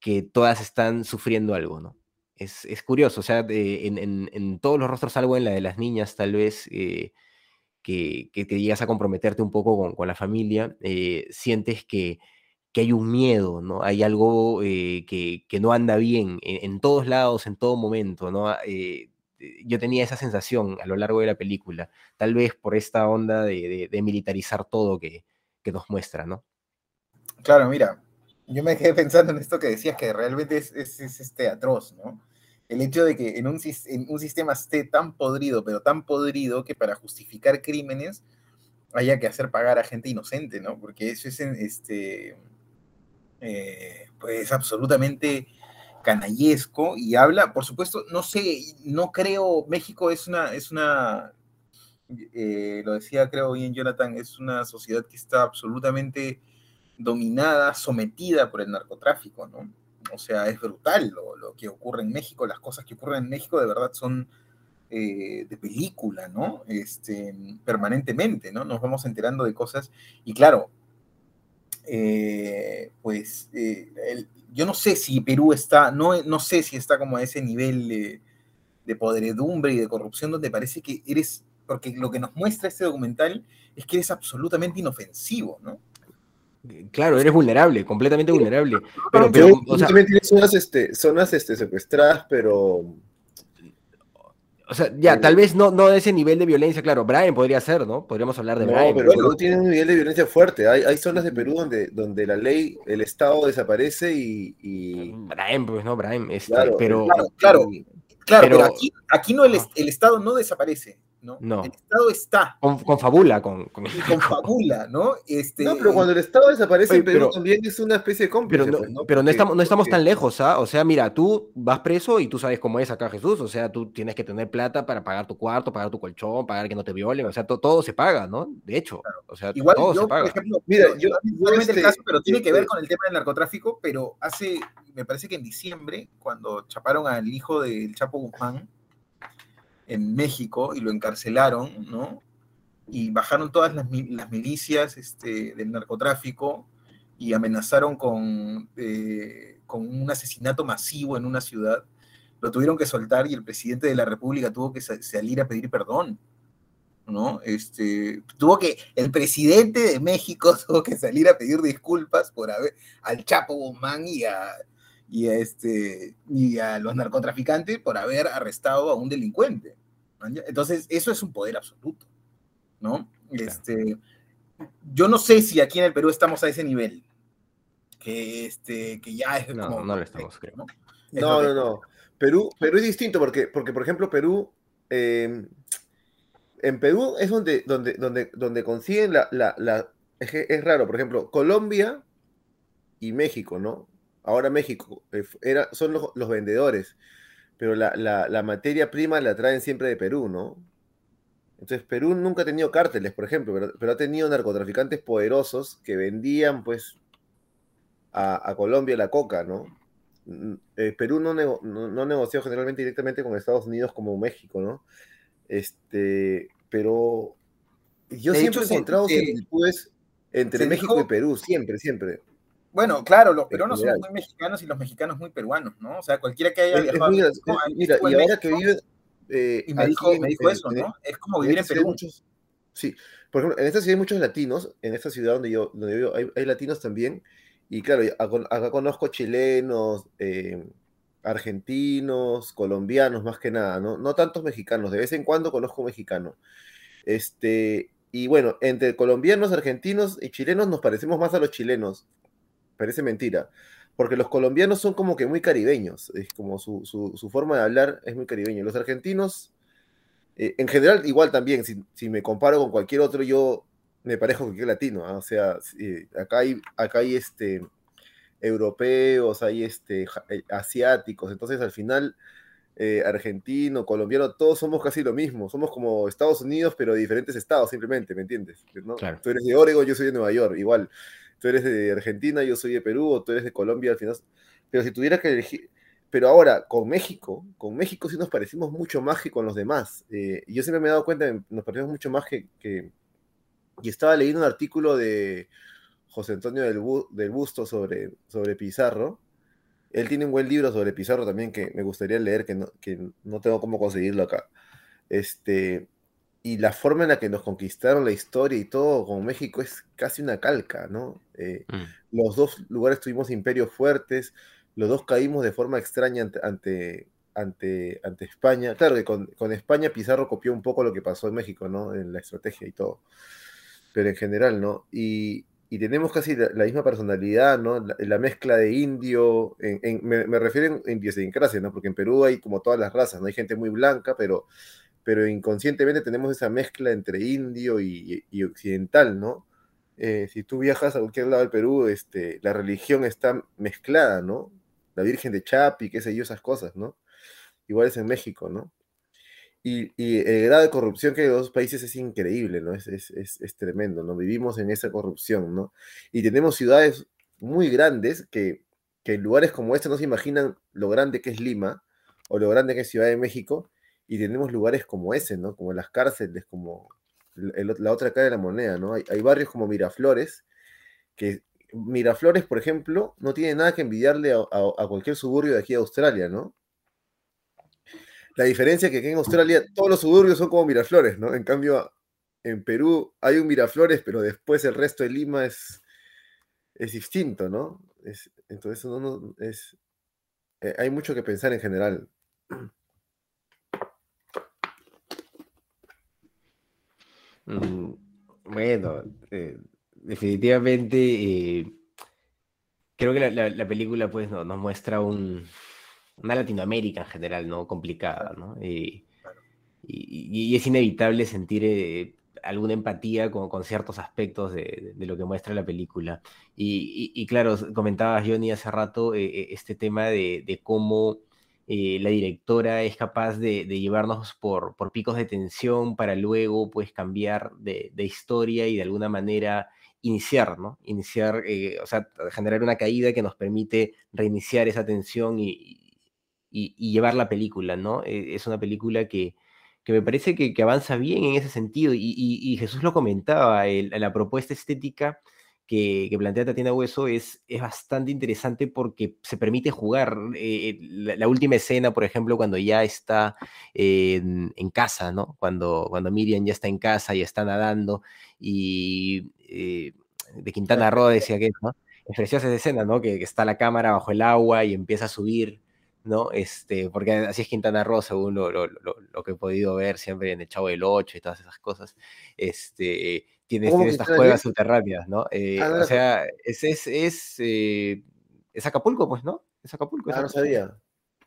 que todas están sufriendo algo, ¿no? Es, curioso, o sea, en, todos los rostros, algo en la de las niñas, tal vez, eh, que, que, llegas a comprometerte un poco con, la familia, eh, sientes que, hay un miedo, ¿no? Hay algo eh, que, no anda bien en, todos lados, en todo momento, ¿no? yo tenía esa sensación a lo largo de la película, tal vez por esta onda de, militarizar todo que, que nos muestra, ¿no? Claro, mira, yo me quedé pensando en esto que decías, que realmente es, es, este, atroz, ¿no? El hecho de que en un, en un sistema esté tan podrido, pero tan podrido que para justificar crímenes haya que hacer pagar a gente inocente, ¿no? Porque eso es, este, eh, pues, absolutamente canallesco y habla, por supuesto, no sé, no creo, México es una, es una, eh, lo decía creo bien Jonathan, es una sociedad que está absolutamente dominada, sometida por el narcotráfico, ¿no? O sea, es brutal lo, que ocurre en México, las cosas que ocurren en México de verdad son eh, de película, ¿no? Este, permanentemente, ¿no? Nos vamos enterando de cosas y claro, eh, pues yo no sé si Perú está, no, no sé si está como a ese nivel de, de podredumbre y de corrupción donde parece que eres, porque lo que nos muestra este documental es que eres absolutamente inofensivo, ¿no? Claro, eres vulnerable, completamente vulnerable. Pero, pero o sea, también tienes zonas, este, zonas este, secuestradas, pero o sea, ya, tal vez no, no de ese nivel de violencia, claro, Brian podría ser, ¿no? Podríamos hablar de no, Brian. pero Perú tiene un nivel de violencia fuerte. Hay, hay zonas de Perú donde, donde la ley, el Estado desaparece y. y... Brian, pues no, Brian. Este, claro, pero, claro, claro, claro, pero, aquí, aquí no el, el Estado no desaparece. ¿No? El Estado está. Con, fabula, con, con... con fabula, ¿no? Este, no, pero cuando el Estado desaparece, pero, también es una especie de cómplice. Pero no, pues, pero no estamos, no estamos tan lejos, ¿ah? O sea, mira, tú vas preso y tú sabes cómo es acá Jesús, o sea, tú tienes que tener plata para pagar tu cuarto, pagar tu colchón, pagar que no te violen, o sea, todo se paga, ¿no? De hecho, o sea, Igual todo yo, se paga. Por ejemplo, mira, yo, yo este, el caso, pero tiene que ver con el tema del narcotráfico, pero hace, me parece que en diciembre, cuando chaparon al hijo del Chapo Guzmán, en México y lo encarcelaron, ¿no? Y bajaron todas las, milicias este, del narcotráfico y amenazaron con, eh, con un asesinato masivo en una ciudad. Lo tuvieron que soltar y el presidente de la República tuvo que salir a pedir perdón. ¿no? Este, tuvo que, el presidente de México <laughs> tuvo que salir a pedir disculpas por haber, al Chapo Guzmán y a, y a, este, y a los narcotraficantes por haber arrestado a un delincuente. Entonces, eso es un poder absoluto, ¿no? Este, yo no sé si aquí en el Perú estamos a ese nivel, que, este, que ya es no, como... No lo estamos, creo. No, no, no, no. Perú, Perú es distinto porque, porque por ejemplo, Perú... Eh, en Perú es donde, donde, donde, donde consiguen la, la, la es, es, raro, por ejemplo, Colombia y México, ¿no? Ahora México eh, era, son los, los vendedores, pero la, la, la, materia prima la traen siempre de Perú, ¿no? Entonces Perú nunca ha tenido cárteles, por ejemplo, pero, pero ha tenido narcotraficantes poderosos que vendían pues a, a Colombia la coca, ¿no? Eh, Perú no, nego, no, no, negoció generalmente directamente con Estados Unidos como México, ¿no? Este, pero yo de siempre hecho, he encontrado similitudes entre México dijo, y Perú, siempre, siempre. Bueno, claro, los peruanos son muy mexicanos y los mexicanos muy peruanos, ¿no? O sea, cualquiera que haya viajado. Mira, mira y ahora que vive. Eh, y me dijo, me dijo eso, ¿no? Es como vivir en, en Perú. Muchos, sí, por ejemplo, en esta ciudad hay muchos latinos, en esta ciudad donde yo, donde yo vivo hay, hay latinos también, y claro, acá conozco chilenos, eh, argentinos, colombianos, más que nada, ¿no? No tantos mexicanos, de vez en cuando conozco mexicanos. Este, y bueno, entre colombianos, argentinos y chilenos nos parecemos más a los chilenos parece mentira. Porque los colombianos son como que muy caribeños, es como su, su, su forma de hablar es muy caribeño. Los argentinos, eh, en general, igual también, si, si, me comparo con cualquier otro, yo me parezco a cualquier latino. ¿eh? O sea, eh, acá hay, acá hay este, europeos, hay este, eh, asiáticos, entonces al final, argentino, colombiano, todos somos casi lo mismo. Somos como Estados Unidos, pero de diferentes estados, simplemente, ¿me entiendes? ¿no? Claro. Tú eres de Oregon, yo soy de Nueva York, igual tú eres de Argentina, yo soy de Perú, tú eres de Colombia, al final. Pero si tuviera que elegir. Pero ahora, con México, con México sí nos parecimos mucho más que con los demás. Eh, yo siempre me he dado cuenta nos parecemos mucho más que, que. Y estaba leyendo un artículo de José Antonio del, del Busto sobre, sobre Pizarro. Él tiene un buen libro sobre Pizarro también que me gustaría leer, que no, que no tengo cómo conseguirlo acá. Este, y la forma en la que nos conquistaron la historia y todo con México es casi una calca, ¿no? Eh, mm. Los dos lugares tuvimos imperios fuertes, los dos caímos de forma extraña ante, ante, ante, ante España. Claro que con, con, España Pizarro copió un poco lo que pasó en México, ¿no? En la estrategia y todo. Pero en general, ¿no? Y, y tenemos casi la, misma personalidad, ¿no? La, mezcla de indio, me, me, refiero en idiosincrasia, ¿no? Porque en Perú hay como todas las razas, ¿no? Hay gente muy blanca, pero, pero inconscientemente tenemos esa mezcla entre indio y, occidental, ¿no? Eh, si tú viajas a cualquier lado del Perú, este, la religión está mezclada, ¿no? La Virgen de Chapi, qué sé yo, esas cosas, ¿no? Igual es en México, ¿no? Y, el grado de corrupción que hay en los dos países es increíble, ¿no? Es, es, es, tremendo, ¿no? Vivimos en esa corrupción, ¿no? Y tenemos ciudades muy grandes que, que en lugares como este no se imaginan lo grande que es Lima o lo grande que es Ciudad de México, y tenemos lugares como ese, ¿no? Como las cárceles, como la otra cara de la moneda, ¿no? Hay, barrios como Miraflores, que Miraflores, por ejemplo, no tiene nada que envidiarle a, cualquier suburbio de aquí a Australia, ¿no? La diferencia es que aquí en Australia todos los suburbios son como Miraflores, ¿no? En cambio, en Perú hay un Miraflores, pero después el resto de Lima es, es distinto, ¿no? Es, entonces, eh, hay mucho que pensar en general. Mm, bueno, eh, definitivamente eh, creo que la, película pues nos muestra un, una Latinoamérica en general, ¿no? Complicada, ¿no? Y, es inevitable sentir eh, alguna empatía con, con, ciertos aspectos de, de, lo que muestra la película. Y, claro, comentabas, Johnny, hace rato eh, eh, este tema de, de cómo la directora es capaz de, llevarnos por, picos de tensión para luego, pues, cambiar de, historia y de alguna manera iniciar, ¿no? Iniciar, o sea, generar una caída que nos permite reiniciar esa tensión y, llevar la película, ¿no? Eh, es una película que, me parece que, avanza bien en ese sentido y Jesús lo comentaba, la propuesta estética que, que, plantea Tatiana Hueso es, es bastante interesante porque se permite jugar. Eh, la, última escena, por ejemplo, cuando ya está en, en, casa, ¿no? Cuando, cuando Miriam ya está en casa y está nadando y eh, de Quintana Roo decía que, ¿no? Es preciosa esa escena, ¿no? Que, que, está la cámara bajo el agua y empieza a subir ¿no? Este, porque así es Quintana Roo, según lo, lo, lo, que he podido ver siempre en el Chavo del 8 y todas esas cosas. Este, tiene, estas cuevas subterráneas, ¿no? Eh, ah, o sea, es, es, es, eh, es, Acapulco, pues, ¿no? Es Acapulco. ah, no sabía.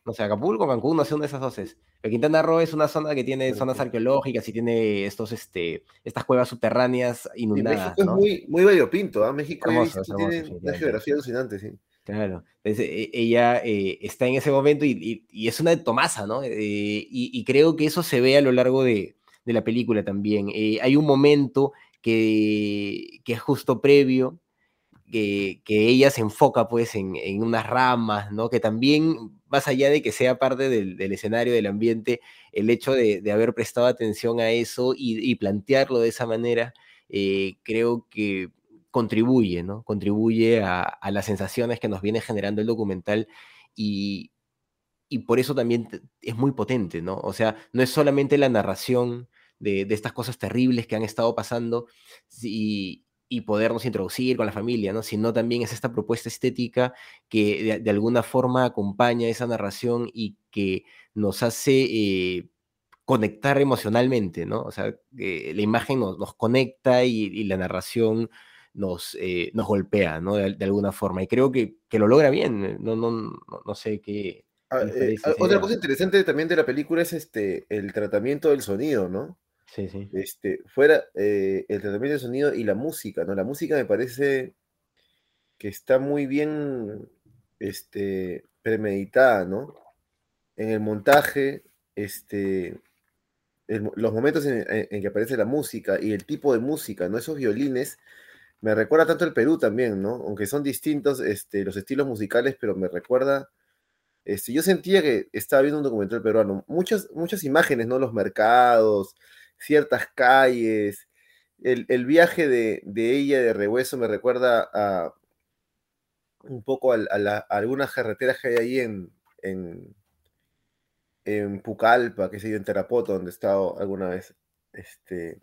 No sé, Acapulco, Cancún, no sé una de esas dos es. Pero Quintana Roo es una zona que tiene zonas arqueológicas y tiene estos, este, estas cuevas subterráneas inundadas. México es muy, muy variopinto, ¿ah? México tiene una geografía alucinante, sí. Claro, e, ella eh, está en ese momento y, es una de Tomasa, ¿no? Eh, y, creo que eso se ve a lo largo de, la película también. Eh, hay un momento que, es justo previo, que, ella se enfoca pues en, unas ramas, ¿no? Que también, más allá de que sea parte del, escenario, del ambiente, el hecho de, haber prestado atención a eso y, plantearlo de esa manera, creo que contribuye, ¿no? Contribuye a, las sensaciones que nos viene generando el documental y, por eso también es muy potente, ¿no? O sea, no es solamente la narración de, estas cosas terribles que han estado pasando y, podernos introducir con la familia, ¿no? Sino también es esta propuesta estética que de, alguna forma acompaña esa narración y que nos hace... Eh, conectar emocionalmente, ¿no? O sea, eh, la imagen nos, conecta y, la narración nos, eh, nos golpea, ¿no? De, alguna forma. Y creo que, que, lo logra bien. Eh, no, no, no, sé qué. Ah, eh, ah, otra cosa interesante también de la película es este el tratamiento del sonido, ¿no? Sí, sí. Este, fuera el tratamiento del sonido y la música, ¿no? La música me parece que está muy bien este, premeditada, ¿no? En el montaje, este, los momentos en, en, que aparece la música y el tipo de música, ¿no? Esos violines me recuerda tanto el Perú también, ¿no? Aunque son distintos este, los estilos musicales, pero me recuerda. Este, yo sentía que estaba viendo un documental peruano. Muchas, muchas imágenes, ¿no? Los mercados, ciertas calles. El, viaje de, ella de Rehueso me recuerda a un poco a, algunas carreteras que hay ahí en, en, Pucallpa, que sé yo, en Terapoto, donde he estado alguna vez. Este,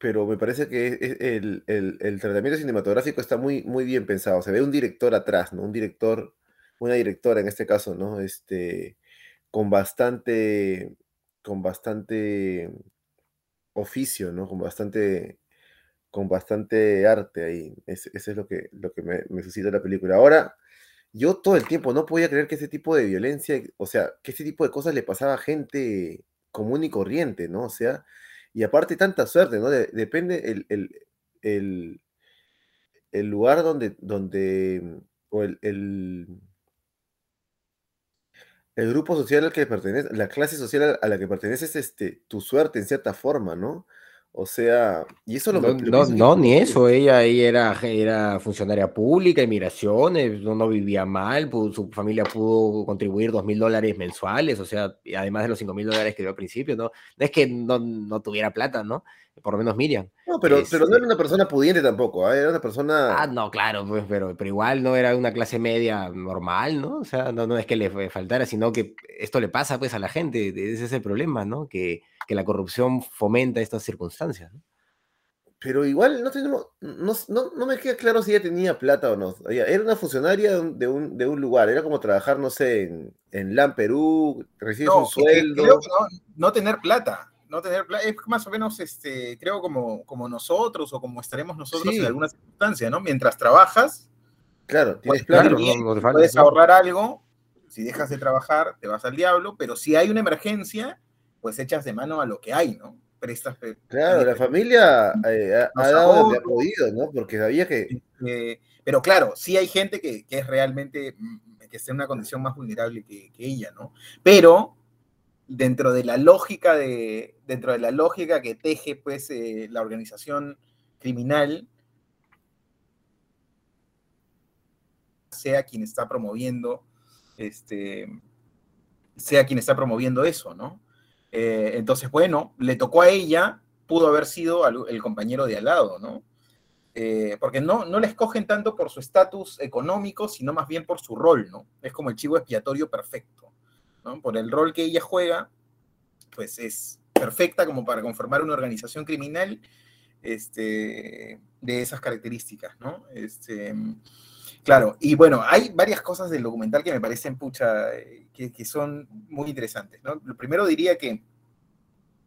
pero me parece que el, tratamiento cinematográfico está muy, muy bien pensado. Se ve un director atrás, ¿no? Un director, una directora en este caso, ¿no? Este, con bastante, con bastante oficio, ¿no? Con bastante con bastante arte ahí. Eso es lo que, lo que me, me suscita la película. Ahora, yo todo el tiempo no podía creer que ese tipo de violencia, o sea, que ese tipo de cosas le pasaba a gente común y corriente, ¿no? O sea, y aparte tanta suerte, ¿no? depende el, el, el, el, lugar donde, donde o el, el, el, grupo social al que pertenece, la clase social a la que perteneces, este, tu suerte en cierta forma, ¿no? O sea, y eso lo No, no, no, ni eso. Ella, ella era, era funcionaria pública, inmigraciones, no, no vivía mal, su familia pudo contribuir dos mil dólares mensuales, o sea, además de los cinco mil dólares que dio al principio, ¿no? No es que no, no tuviera plata, ¿no? Por lo menos Miriam. No, pero, pero no Este, era una persona pudiente tampoco, ¿ah? Era una Ah, persona. no, claro, pues, pero, pero igual no era una clase media normal, ¿no? O sea, no, no es que le fa- faltara, sino que esto le pasa pues a la gente, ese es el problema, ¿no? Que, que la corrupción fomenta estas circunstancias, ¿no? Pero igual no tenemos, no, no, no me queda claro si ella tenía plata o no. Ella era una funcionaria de un, de un, un lugar, era como trabajar, no sé, en, en LAN Perú, recibes un No, que- que sueldo. creo que no, no tener plata. No tener plata es más o menos, este, creo, como, como nosotros o como estaremos nosotros Sí. en alguna circunstancia, ¿no? Mientras trabajas, Claro, tienes Pues, no, no falta, puedes ¿no? ahorrar algo. Si dejas de trabajar, te vas al diablo. Pero si hay una emergencia, pues echas de mano a lo que hay, ¿no? Prestas. Claro, la familia eh, ha, dado ha podido, ¿no? Porque sabía que, eh, pero claro, sí hay gente que, que es realmente, mm, que está en una condición más vulnerable que, que ella, ¿no? Pero dentro de la lógica de, dentro de la lógica que teje, pues, eh, la organización criminal, sea quien está promoviendo, este, sea quien está promoviendo eso, ¿no? Eh, entonces, bueno, le tocó a ella, pudo haber sido el compañero de al lado, ¿no? Eh, porque no, no la escogen tanto por su estatus económico, sino más bien por su rol, ¿no? Es como el chivo expiatorio perfecto, Por el rol que ella juega, pues es perfecta como para conformar una organización criminal este, de esas características, ¿no? Este, claro, y bueno, hay varias cosas del documental que me parecen, pucha, eh, que, que son muy interesantes, ¿no? Lo primero diría que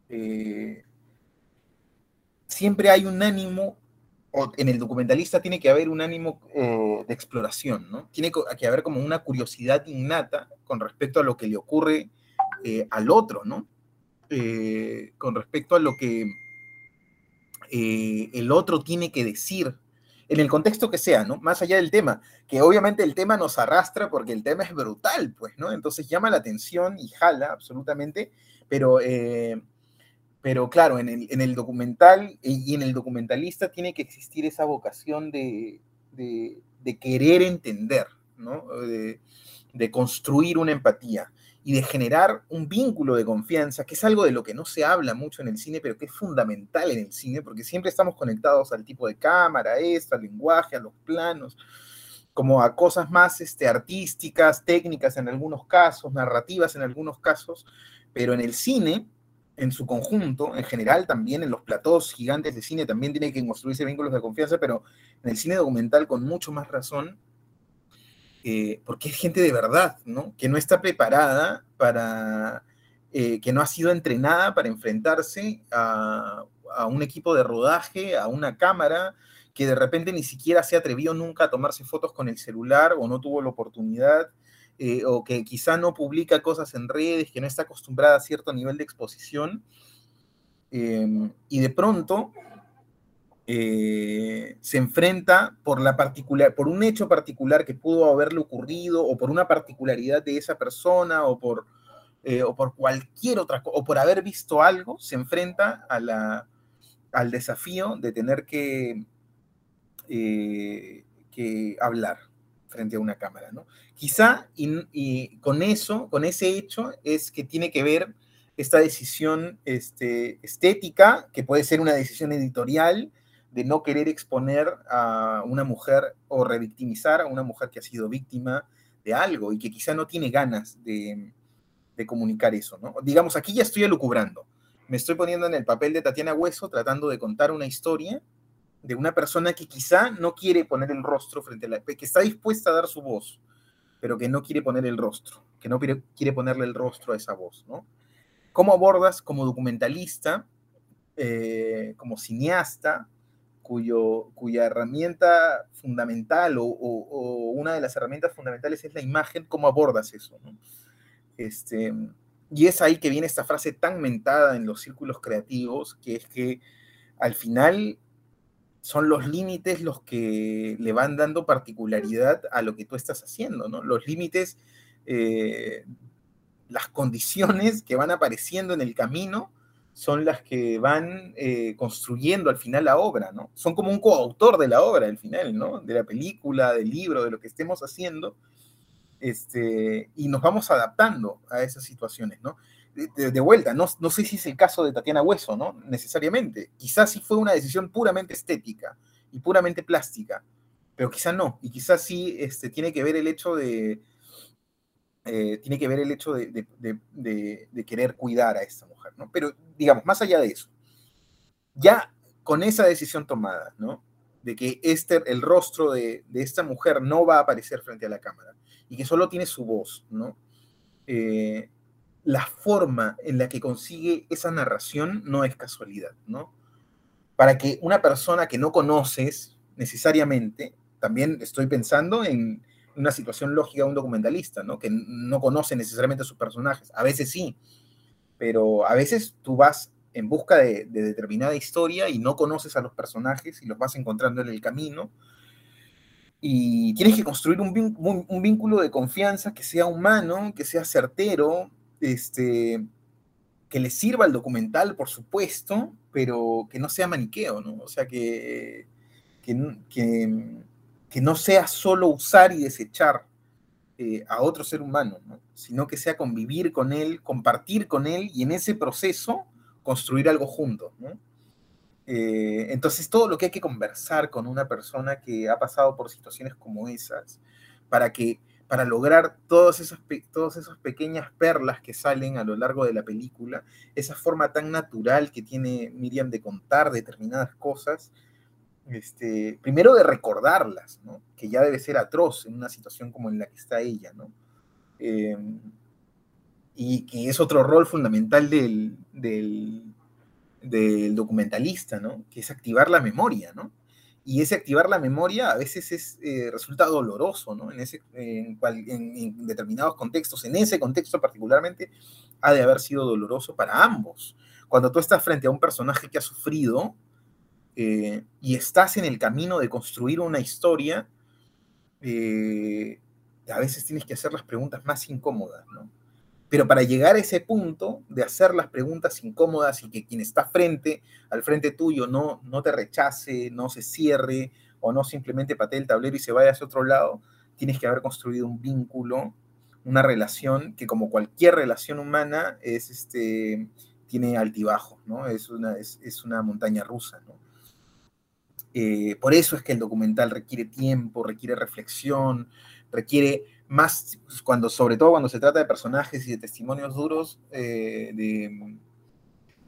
eh, siempre hay un ánimo en el documentalista tiene que haber un ánimo eh, de exploración, ¿no? Tiene que haber como una curiosidad innata con respecto a lo que le ocurre eh, al otro, ¿no? Eh, con respecto a lo que el otro tiene que decir, en el contexto que sea, ¿no? Más allá del tema, que obviamente el tema nos arrastra porque el tema es brutal, pues, ¿no? Entonces llama la atención y jala absolutamente, pero... pero claro, en el, en el documental y en el documentalista tiene que existir esa vocación de, de, de querer entender, ¿no? De, de, construir una empatía y de generar un vínculo de confianza, que es algo de lo que no se habla mucho en el cine, pero que es fundamental en el cine, porque siempre estamos conectados al tipo de cámara, esto, al lenguaje, a los planos, como a cosas más este, artísticas, técnicas en algunos casos, narrativas en algunos casos, pero en el cine en su conjunto, en general también en los platós gigantes de cine también tiene que construirse vínculos de confianza, pero en el cine documental con mucho más razón, eh, porque es gente de verdad, ¿no? Que no está preparada para, eh, que no ha sido entrenada para enfrentarse a, a, un equipo de rodaje, a una cámara, que de repente ni siquiera se atrevió nunca a tomarse fotos con el celular o no tuvo la oportunidad eh, o que quizá no publica cosas en redes, que no está acostumbrada a cierto nivel de exposición, eh, y de pronto eh, se enfrenta por, la particular, por un hecho particular que pudo haberle ocurrido, o por una particularidad de esa persona, o por, eh, o por cualquier otra cosa, o por haber visto algo, se enfrenta a la, al desafío de tener que, que hablar frente a una cámara, ¿no? Quizá y, y, con eso, con ese hecho, es que tiene que ver esta decisión este, estética, que puede ser una decisión editorial, de no querer exponer a una mujer o revictimizar a una mujer que ha sido víctima de algo y que quizá no tiene ganas de, de comunicar eso, ¿no? Digamos, aquí ya estoy elucubrando. Me estoy poniendo en el papel de Tatiana Hueso tratando de contar una historia de una persona que quizá no quiere poner el rostro frente a la... que está dispuesta a dar su voz, pero que no quiere poner el rostro, que no quiere ponerle el rostro a esa voz, ¿no? ¿Cómo abordas como documentalista, eh, como cineasta, cuyo, cuya herramienta fundamental o, una de las herramientas fundamentales es la imagen, ¿cómo abordas eso? Este, y es ahí que viene esta frase tan mentada en los círculos creativos, que es que al final son los límites los que le van dando particularidad a lo que tú estás haciendo, ¿no? Los límites, eh, las condiciones que van apareciendo en el camino son las que van eh, construyendo al final la obra, ¿no? Son como un coautor de la obra al final, ¿no? De la película, del libro, de lo que estemos haciendo, este, y nos vamos adaptando a esas situaciones, ¿no? De, vuelta, no, no, sé si es el caso de Tatiana Hueso, ¿no? Necesariamente. Quizás sí fue una decisión puramente estética y puramente plástica, pero quizás no. Y quizás sí este, tiene que ver el hecho de, eh, tiene que ver el hecho de, querer cuidar a esta mujer, ¿no? Pero, digamos, más allá de eso, ya con esa decisión tomada, ¿no? De que este, el rostro de, esta mujer no va a aparecer frente a la cámara y que solo tiene su voz, ¿no? Eh, la forma en la que consigue esa narración no es casualidad, ¿no? Para que una persona que no conoces necesariamente, también estoy pensando en, una situación lógica de un documentalista, ¿no? Que no conoce necesariamente a sus personajes. A veces sí, pero a veces tú vas en busca de, determinada historia y no conoces a los personajes y los vas encontrando en el camino. Y tienes que construir un, vínculo de confianza que sea humano, que sea certero, este, que le sirva al documental, por supuesto, pero que no sea maniqueo, ¿no? O sea, que, que, que que no sea solo usar y desechar eh, a otro ser humano, sino que sea convivir con él, compartir con él y en ese proceso construir algo juntos. Eh, entonces, todo lo que hay que conversar con una persona que ha pasado por situaciones como esas, para que para lograr todas esas, pequeñas perlas que salen a lo largo de la película, esa forma tan natural que tiene Miriam de contar determinadas cosas, este, primero de recordarlas, que ya debe ser atroz en una situación como en la que está ella, ¿no? Em, y que es otro rol fundamental del, del, documentalista, ¿no? que es activar la memoria. ¿no? Y ese activar la memoria a veces es, eh, resulta doloroso ¿no? en, ese, en, en determinados contextos. En ese contexto particularmente ha de haber sido doloroso para ambos. Cuando tú estás frente a un personaje que ha sufrido, eh, y estás en el camino de construir una historia, eh, a veces tienes que hacer las preguntas más incómodas, ¿no? Pero para llegar a ese punto de hacer las preguntas incómodas y que quien está frente, al frente tuyo, no, no te rechace, no se cierre o no simplemente patee el tablero y se vaya hacia otro lado, tienes que haber construido un vínculo, una relación que como cualquier relación humana es este, tiene altibajos, ¿no? Es una, es, es una montaña rusa. Eh, por eso es que el documental requiere tiempo, requiere reflexión, requiere más, pues, cuando, sobre todo cuando se trata de personajes y de testimonios duros, eh,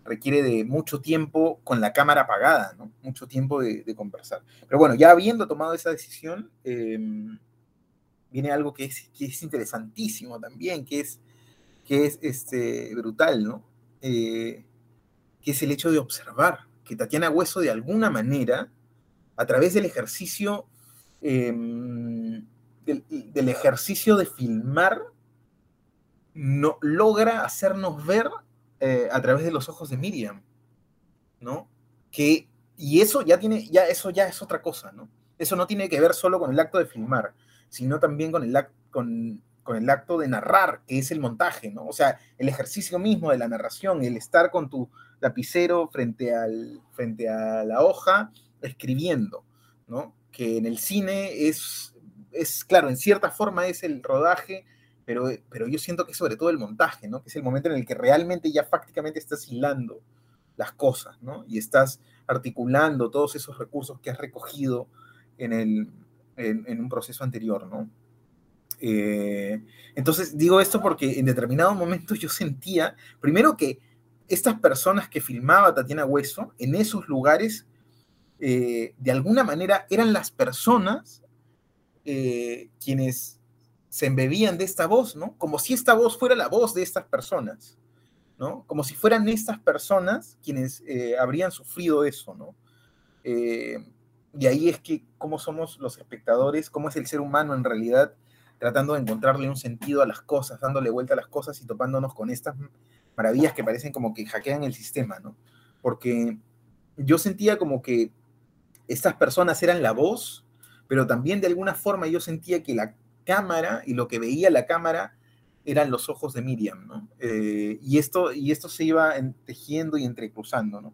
requiere de mucho tiempo con la cámara apagada, ¿no? mucho tiempo de, conversar. Pero bueno, ya habiendo tomado esa decisión, em, viene algo que es, es, interesantísimo también, que es, que es este, brutal, ¿no? Eh, que es el hecho de observar que Tatiana Hueso de alguna manera a través del ejercicio, em, del, ejercicio de filmar, no, logra hacernos ver eh, a través de los ojos de Miriam, ¿no? Que, y eso ya tiene, ya eso ya es otra cosa, ¿no? Eso no tiene que ver solo con el acto de filmar, sino también con el, con, con el acto de narrar, que es el montaje, ¿no? O sea, el ejercicio mismo de la narración, el estar con tu lapicero frente, al, frente a la hoja escribiendo, ¿no? Que en el cine es, es, claro, en cierta forma es el rodaje, pero, pero yo siento que sobre todo el montaje, ¿no? Que es el momento en el que realmente ya prácticamente estás hilando las cosas, ¿no? Y estás articulando todos esos recursos que has recogido en, el, en, un proceso anterior, ¿no? Eh, entonces digo esto porque en determinado momento yo sentía, primero que estas personas que filmaba Tatiana Hueso, en esos lugares eh, de alguna manera eran las personas eh, quienes se embebían de esta voz, ¿no? Como si esta voz fuera la voz de estas personas, ¿no? Como si fueran estas personas quienes eh, habrían sufrido eso, ¿no? Y ahí es que cómo somos los espectadores, cómo es el ser humano en realidad tratando de encontrarle un sentido a las cosas, dándole vuelta a las cosas y topándonos con estas maravillas que parecen como que hackean el sistema, ¿no? Porque yo sentía como que estas personas eran la voz, pero también de alguna forma yo sentía que la cámara y lo que veía la cámara eran los ojos de Miriam, ¿no? Eh, y, esto, y esto se iba tejiendo y entrecruzando, ¿no?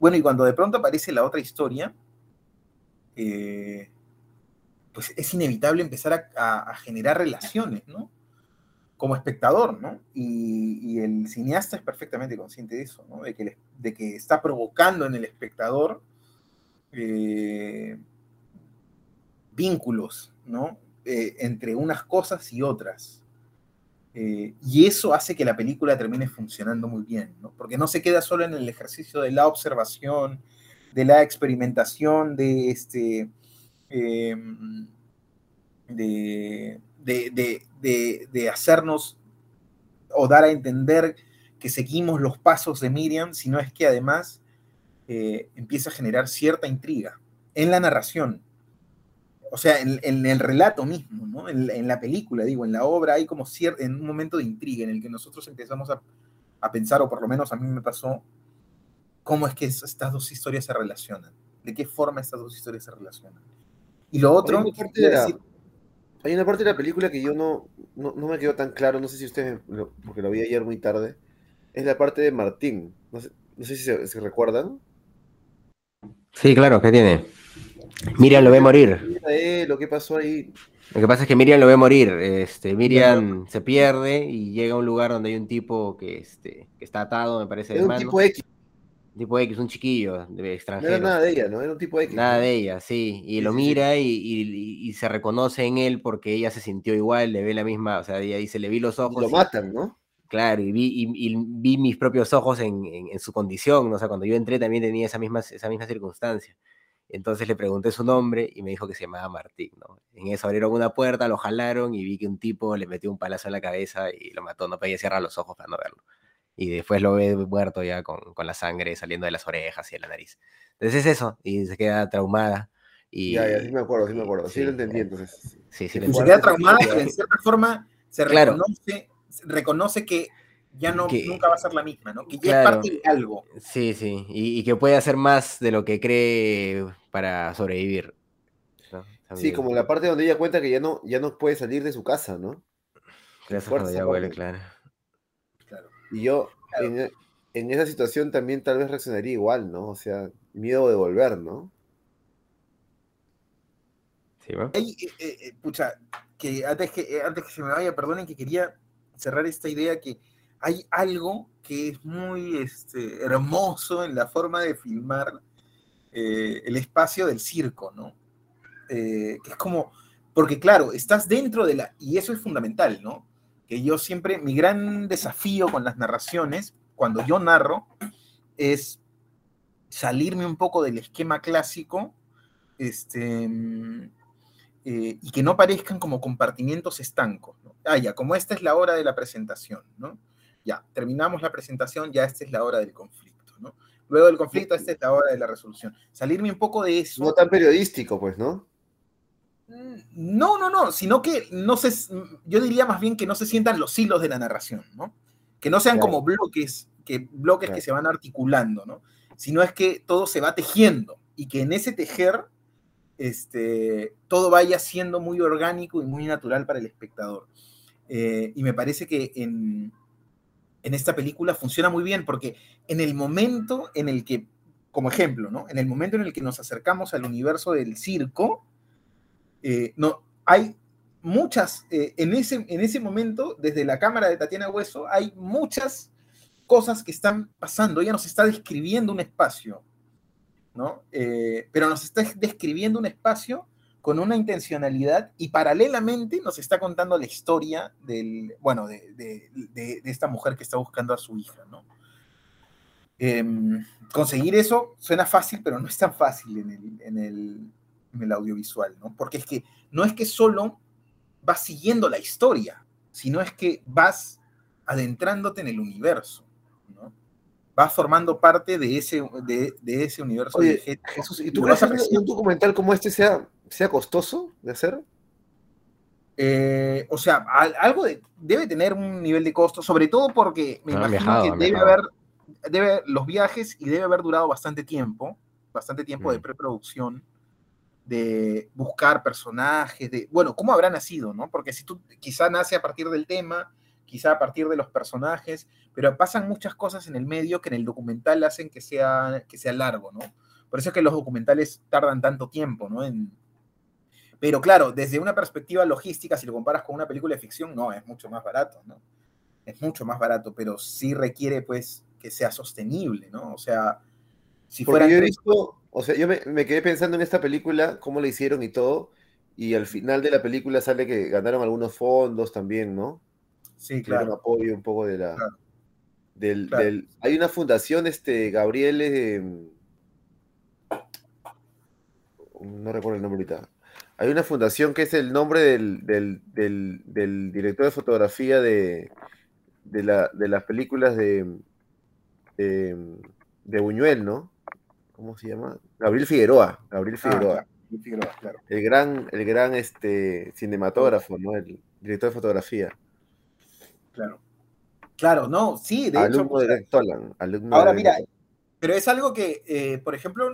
Bueno, y cuando de pronto aparece la otra historia, eh, pues es inevitable empezar a, generar relaciones, ¿no? Como espectador, ¿no? Y, el cineasta es perfectamente consciente de eso, ¿no? De que, de que está provocando en el espectador eh, vínculos, ¿no? entre unas cosas y otras. Eh, y eso hace que la película termine funcionando muy bien, ¿no? porque no se queda solo en el ejercicio de la observación, de la experimentación, de, este, em, de, de, hacernos o dar a entender que seguimos los pasos de Miriam, sino es que además eh, empieza a generar cierta intriga en la narración, o sea, en, el relato mismo, ¿no? En, la película, digo, en la obra hay como cierto, en un momento de intriga en el que nosotros empezamos a, pensar, o por lo menos a mí me pasó, cómo es que estas dos historias se relacionan, de qué forma estas dos historias se relacionan. Y lo otro... Hay una parte, de, la, hay una parte de la película que yo no, no, me quedó tan claro, no sé si ustedes, porque lo vi ayer muy tarde, es la parte de Martín. No sé, si se, se recuerdan. Sí, claro, ¿qué tiene? Miriam lo ve morir. Lo que pasó ahí. Lo que pasa es que Miriam lo ve morir. Este, Miriam se pierde y llega a un lugar donde hay un tipo que, este, que está atado, me parece. Es un tipo X. Tipo X, un chiquillo de extranjero. No era nada de ella, ¿no? Era un tipo X. Nada de ella, sí. Y lo mira Y, se reconoce en él porque ella se sintió igual, le ve la misma, o sea, ella dice, le vi los ojos. lo matan, ¿no? Claro, y vi, y, vi mis propios ojos en, en, su condición, ¿no? o sea, cuando yo entré también tenía esa misma, esa misma circunstancia. Entonces le pregunté su nombre y me dijo que se llamaba Martín, ¿no? En eso abrieron una puerta, lo jalaron y vi que un tipo le metió un palazo en la cabeza y lo mató, no podía cerrar los ojos para no verlo. Y después lo ve muerto ya con, con la sangre saliendo de las orejas y de la nariz. Entonces es eso, y se queda traumada. Y, ya, ya, sí me acuerdo, sí me acuerdo, sí, lo entendí entonces. Sí, sí, se queda traumada, pero en cierta forma se reconoce, reconoce que ya no, nunca va a ser la misma, ¿no? Que ya es parte de algo. Sí, sí, y, que puede hacer más de lo que cree para sobrevivir. Sí, como la parte donde ella cuenta que ya no, ya no puede salir de su casa, ¿no? Gracias ya huele, claro. Y yo En, esa situación también tal vez reaccionaría igual, ¿no? O sea, miedo de volver, ¿no? Sí, ¿va? Eh, eh, pucha, que antes que antes que se me vaya, perdonen que quería cerrar esta idea que hay algo que es muy este, hermoso en la forma de filmar eh, el espacio del circo, ¿no? Eh, que es como, porque claro, estás dentro de la, y eso es fundamental, ¿no? Que yo siempre, mi gran desafío con las narraciones, cuando yo narro, es salirme un poco del esquema clásico, este, eh, y que no parezcan como compartimientos estancos. ¿no? Ah, ya, como esta es la hora de la presentación, ¿no? Ya, terminamos la presentación, ya esta es la hora del conflicto, ¿no? Luego del conflicto, esta es la hora de la resolución. Salirme un poco de eso. No tan periodístico, pues, ¿no? Mm, no, no, no, sino que no se, yo diría más bien que no se sientan los hilos de la narración, ¿no? Que no sean como bloques, que, bloques que se van articulando, ¿no? Sino es que todo se va tejiendo y que en ese tejer este, todo vaya siendo muy orgánico y muy natural para el espectador. Eh, y me parece que en, en esta película funciona muy bien porque en el momento en el que, como ejemplo, ¿no? En el momento en el que nos acercamos al universo del circo, eh, no, hay muchas, eh, en, ese, en ese momento, desde la cámara de Tatiana Hueso, hay muchas cosas que están pasando. Ella nos está describiendo un espacio, ¿no? Eh, pero nos está describiendo un espacio con una intencionalidad y paralelamente nos está contando la historia del, bueno, de, esta mujer que está buscando a su hija, ¿no? Em, conseguir eso suena fácil, pero no es tan fácil en el, audiovisual, ¿no? Porque es que no es que solo vas siguiendo la historia, sino es que vas adentrándote en el universo, ¿no? vas formando parte de ese, de, de ese universo. Oye, de Jesús, ¿y tú crees que un documental como este sea, sea costoso de hacer? Eh, o sea, al- algo de- debe tener un nivel de costo, sobre todo porque me Ah, imagino viajado, que debe haber debe, los viajes y debe haber durado bastante tiempo, bastante tiempo de Mm. preproducción, de buscar personajes, de, bueno, cómo habrá nacido, ¿no? Porque si tú quizá nace a partir del tema, quizá a partir de los personajes, pero pasan muchas cosas en el medio que en el documental hacen que sea, que sea largo, ¿no? Por eso es que los documentales tardan tanto tiempo, ¿no? En, pero claro, desde una perspectiva logística, si lo comparas con una película de ficción, no, es mucho más barato, ¿no? Es mucho más barato, pero sí requiere, pues, que sea sostenible, ¿no? O sea, si fueran yo he visto, o sea, yo me, me quedé pensando en esta película, cómo la hicieron y todo, y al final de la película sale que ganaron algunos fondos también, ¿no? Sí, Tuvieron claro. apoyo un poco de la... Claro. Del, Claro. del- hay una fundación, este, Gabriel, eh, no recuerdo el nombre ahorita. Hay una fundación que es el nombre del, del- del- del director de fotografía de, de, la- de las películas de, de, de Buñuel, ¿no? ¿Cómo se llama? Gabriel Figueroa. Gabriel Ah, Figueroa. claro, Figueroa, claro. El gran, el gran este, cinematógrafo, ¿no? El director de fotografía. Claro. Claro, no, sí, de hecho, de alumno Ahora, de mira, pero es algo que, eh, por ejemplo,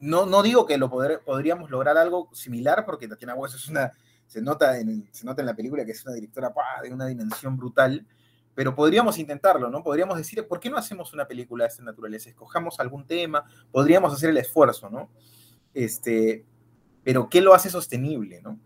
no, no digo que lo podríamos lograr algo similar, porque Tatiana Hueso es una, se nota en, se nota en la película que es una directora de una dimensión brutal, pero podríamos intentarlo, ¿no? Podríamos decir, ¿por qué no hacemos una película de esta naturaleza? Escojamos algún tema, podríamos hacer el esfuerzo, ¿no? Este, pero ¿qué lo hace sostenible, ¿no?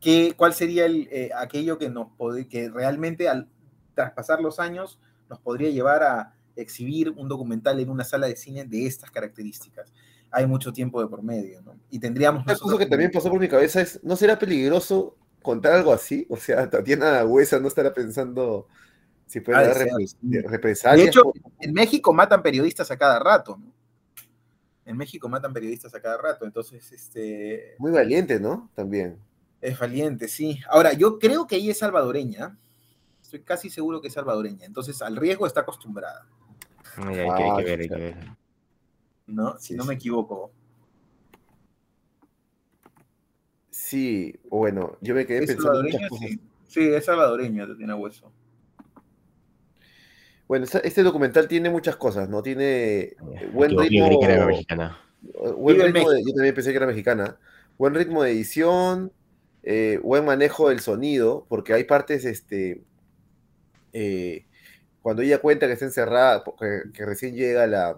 ¿Qué, ¿Cuál sería el, eh, aquello que, nos que realmente al traspasar los años nos podría llevar a exhibir un documental en una sala de cine de estas características? Hay mucho tiempo de por medio, ¿no? Y tendríamos... Una cosa que también pasó por mi cabeza es, ¿no será peligroso contar algo así? O sea, Tatiana Huesa no estará pensando si puede dar repres- represalias. De hecho, por- En México matan periodistas a cada rato, ¿no? En México matan periodistas a cada rato, entonces, este, Muy valiente, ¿no? También. es valiente, sí. Ahora, yo creo que ella es salvadoreña, estoy casi seguro que es salvadoreña, entonces al riesgo está acostumbrada, Ay, hay, que, hay que ver, hay que ver. ¿No? Si Sí, no sí. me equivoco. Sí, bueno, yo me quedé ¿Es pensando muchas salvadoreña? cosas. Sí. Sí, es salvadoreña, tiene hueso. Bueno, este documental tiene muchas cosas, ¿no? Tiene eh, Me buen ritmo. que era mexicana. Eh, Buen ritmo de- yo también pensé que era mexicana. Buen ritmo de edición, eh, buen manejo del sonido, porque hay partes, este, eh, cuando ella cuenta que está encerrada, porque- que recién llega la,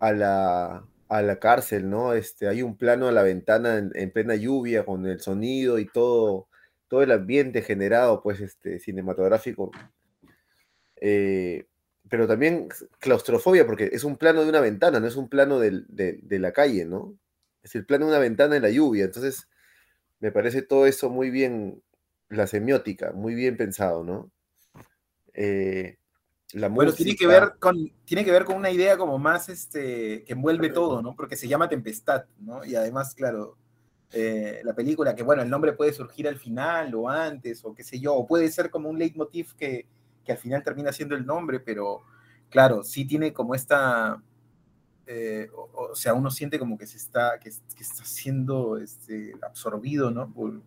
a la, a la cárcel, ¿no? Este, hay un plano a la ventana en, en plena lluvia con el sonido y todo, todo el ambiente generado, pues, este, cinematográfico. Eh, pero también claustrofobia, porque es un plano de una ventana, no es un plano de la calle, ¿no? Es el plano de una ventana en la lluvia. Entonces, me parece todo eso muy bien, la semiótica, muy bien pensado, ¿no? Eh, la Bueno, tiene que ver con, tiene que ver con una idea como más este, que envuelve todo, ¿no? Porque se llama Tempestad, ¿no? Y además, claro, eh, la película, que bueno, el nombre puede surgir al final o antes, o qué sé yo, o puede ser como un leitmotiv que, que al final termina siendo el nombre, pero claro, sí tiene como esta. eh, o, o sea, uno siente como que se está, que, que está siendo este, absorbido, ¿no? Por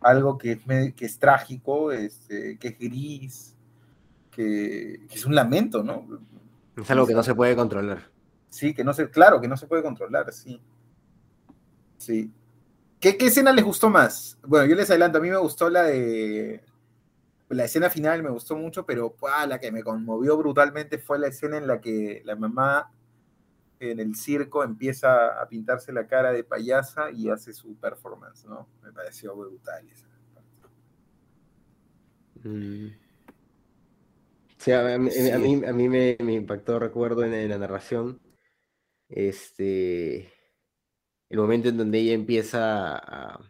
algo que es, que es trágico, este, que es gris, que, que es un lamento, ¿no? Es algo que no se puede controlar. Sí, que no se, claro, que no se puede controlar, sí. Sí. ¿Qué, qué escena les gustó más? Bueno, yo les adelanto, a mí me gustó la de. La escena final me gustó mucho, pero ¡pua! la que me conmovió brutalmente fue la escena en la que la mamá en el circo empieza a pintarse la cara de payasa y hace su performance, ¿no? Me pareció brutal esa. Mm. Sí, a, mí, Sí. a mí- a mí me, me impactó, recuerdo en, en la narración, este, el momento en donde ella empieza a,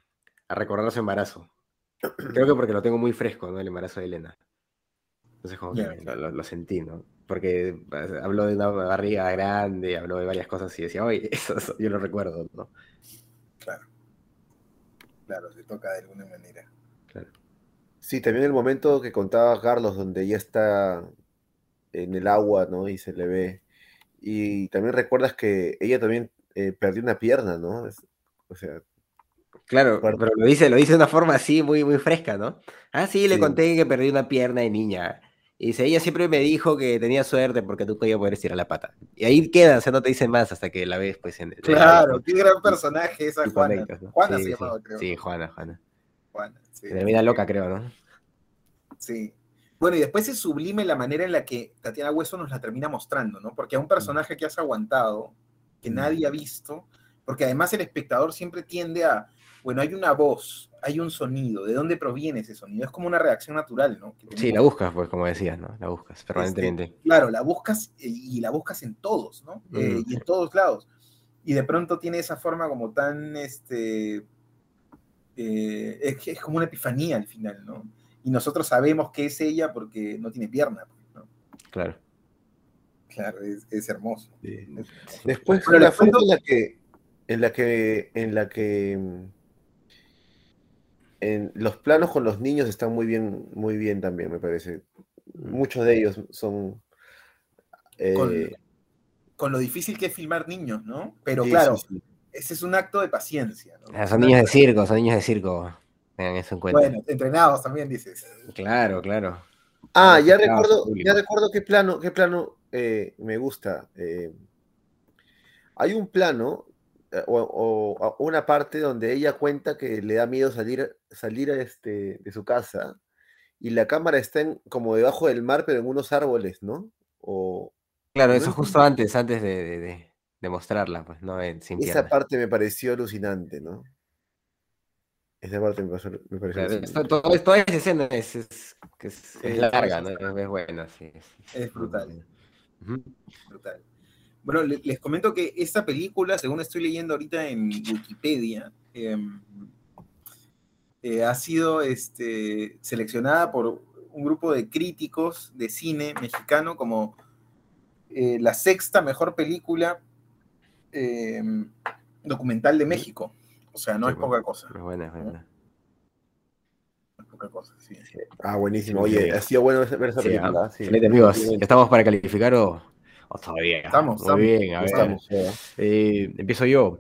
a recordar su embarazo. Creo que porque lo tengo muy fresco, ¿no? El embarazo de Elena. Entonces como que lo, sentí, ¿no? Porque eh, habló de una barriga grande, habló de varias cosas y decía, oye, <laughs> eso, eso yo lo recuerdo, ¿no? Claro. Claro, se toca de alguna manera. Sí, también el momento que contaba Carlos, donde ella está en el agua, ¿no? Y se le ve. Y también recuerdas que ella también eh, perdió una pierna, ¿no? Es- o sea, Claro, pero lo dice, lo dice de una forma así, muy, muy fresca, ¿no? Ah, sí, le Sí. conté que perdí una pierna de niña. Y dice, ella siempre me dijo que tenía suerte porque tú podías poder estirar la pata. Y ahí queda, o sea, no te dicen más hasta que la ves, pues, en... en- Claro, qué gran personaje esa Juana. conectas, ¿no? Juana Sí, se sí. llamaba, creo. Sí, Juana, Juana. Juana, sí. Termina loca, creo, ¿no? Sí. Bueno, y después es sublime la manera en la que Tatiana Hueso nos la termina mostrando, ¿no? Porque a un personaje que has aguantado, que Mm. nadie ha visto, porque además el espectador siempre tiende a, bueno, hay una voz, hay un sonido, ¿de dónde proviene ese sonido? Es como una reacción natural, ¿no? Sí, la buscas, pues, como decías, ¿no? La buscas Este, permanentemente. claro, la buscas eh, y la buscas en todos, ¿no? Eh, Ujú. y en todos lados. Y de pronto tiene esa forma como tan, este, eh, es, como una epifanía al final, ¿no? Y nosotros sabemos que es ella porque no tiene pierna, pues, ¿no? Claro. Claro, es, es hermoso. Sí. Después la foto en la que en la que en la que mm, en los planos con los niños están muy bien muy bien también me parece muchos de ellos son Con, eh, con lo difícil que es filmar niños, ¿no? Pero sí, claro, sí, sí. Ese es un acto de paciencia, ¿no? Ah, son niños de circo, son niños de circo. Tengan eso en cuenta. Bueno, entrenados también, dices. Claro, claro. Ah, ya recuerdo, ya recuerdo qué plano, qué plano eh, me gusta. eh, hay un plano eh, o, o- o una parte donde ella cuenta que le da miedo salir, salir a este, de su casa y la cámara está en, como debajo del mar, pero en unos árboles, ¿no? O Claro, No eso justo antes, antes de, de- de- de mostrarla, pues, ¿no? En- sin esa piernas. parte me pareció alucinante, ¿no? Esa parte me, pasó- me pareció Claro, alucinante. esto- todo- toda esa escena es, es, que es- larga, ¿no? Es buena, sí. Es, Es brutal. Brutal. Bueno, le- les comento que esta película, según estoy leyendo ahorita en Wikipedia, em, eh, ha sido este, seleccionada por un grupo de críticos de cine mexicano como eh, la sexta mejor película em, documental de México. O sea, no Sí, es bueno. poca cosa. Es buena, es buena. no es poca cosa, sí. Ah, buenísimo. Oye, sí. ha sido bueno ver esa Sí, película. ah, amigos. ¿Estamos para calificar o, o todavía? Estamos, Muy estamos, bien, a ver. Estamos. Eh, empiezo yo.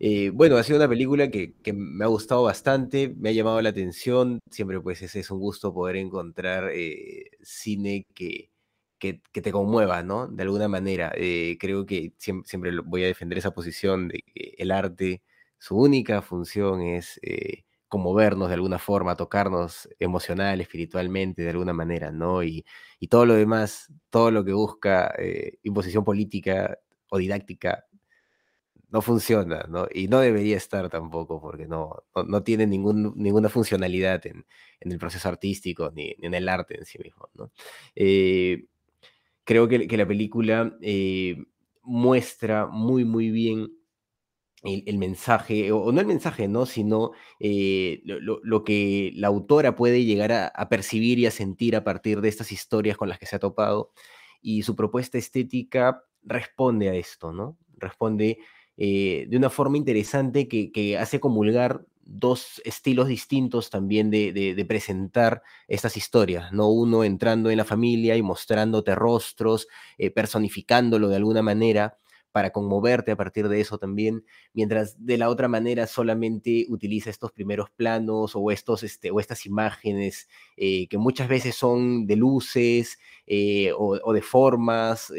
Eh, bueno, ha sido una película que, que me ha gustado bastante, me ha llamado la atención. Siempre, pues, ese es un gusto poder encontrar eh, cine que, que, que te conmueva, ¿no? De alguna manera. Eh, creo que siem- siempre, lo- voy a defender esa posición de que el arte, su única función es eh, conmovernos de alguna forma, tocarnos emocional, espiritualmente, de alguna manera, ¿no? Y, y todo lo demás, todo lo que busca eh, imposición política o didáctica no funciona, ¿no? Y no debería estar tampoco, porque no, no, no tiene ningún, ninguna funcionalidad en, en el proceso artístico ni, ni en el arte en sí mismo, ¿no? Eh, creo que, la película eh, muestra muy, muy bien el, mensaje, o, no el mensaje, ¿no? Sino eh, lo, que la autora puede llegar a, a percibir y a sentir a partir de estas historias con las que se ha topado. Y su propuesta estética responde a esto, ¿no? Responde eh, de una forma interesante que, que hace comulgar dos estilos distintos también de, de- presentar estas historias, ¿no? Uno entrando en la familia y mostrándote rostros, eh, personificándolo de alguna manera para conmoverte a partir de eso también, mientras de la otra manera solamente utiliza estos primeros planos o, estos, este, o estas imágenes eh, que muchas veces son de luces eh, o, de formas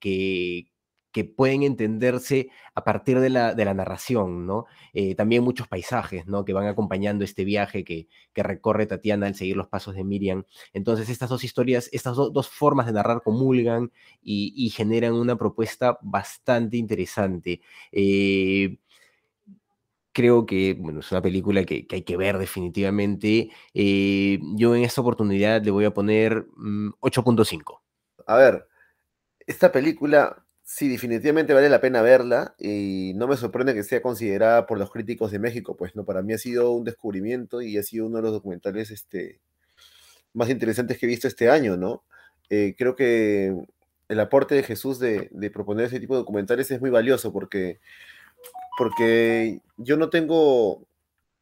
que, que pueden entenderse a partir de la, de la narración, ¿no? Eh, también muchos paisajes, ¿no? Que van acompañando este viaje que, que recorre Tatiana al seguir los pasos de Miriam. Entonces, estas dos historias, estas do- dos formas de narrar comulgan y, y generan una propuesta bastante interesante. Eh, creo que es una película que, hay que ver definitivamente. Eh, yo en esta oportunidad le voy a poner mm, 8.5. A ver, esta película sí definitivamente vale la pena verla y no me sorprende que sea considerada por los críticos de México, pues no, para mí ha sido un descubrimiento y ha sido uno de los documentales este, más interesantes que he visto este año, ¿no? Eh, creo que el aporte de Jesús de, proponer ese tipo de documentales es muy valioso porque, porque yo no tengo,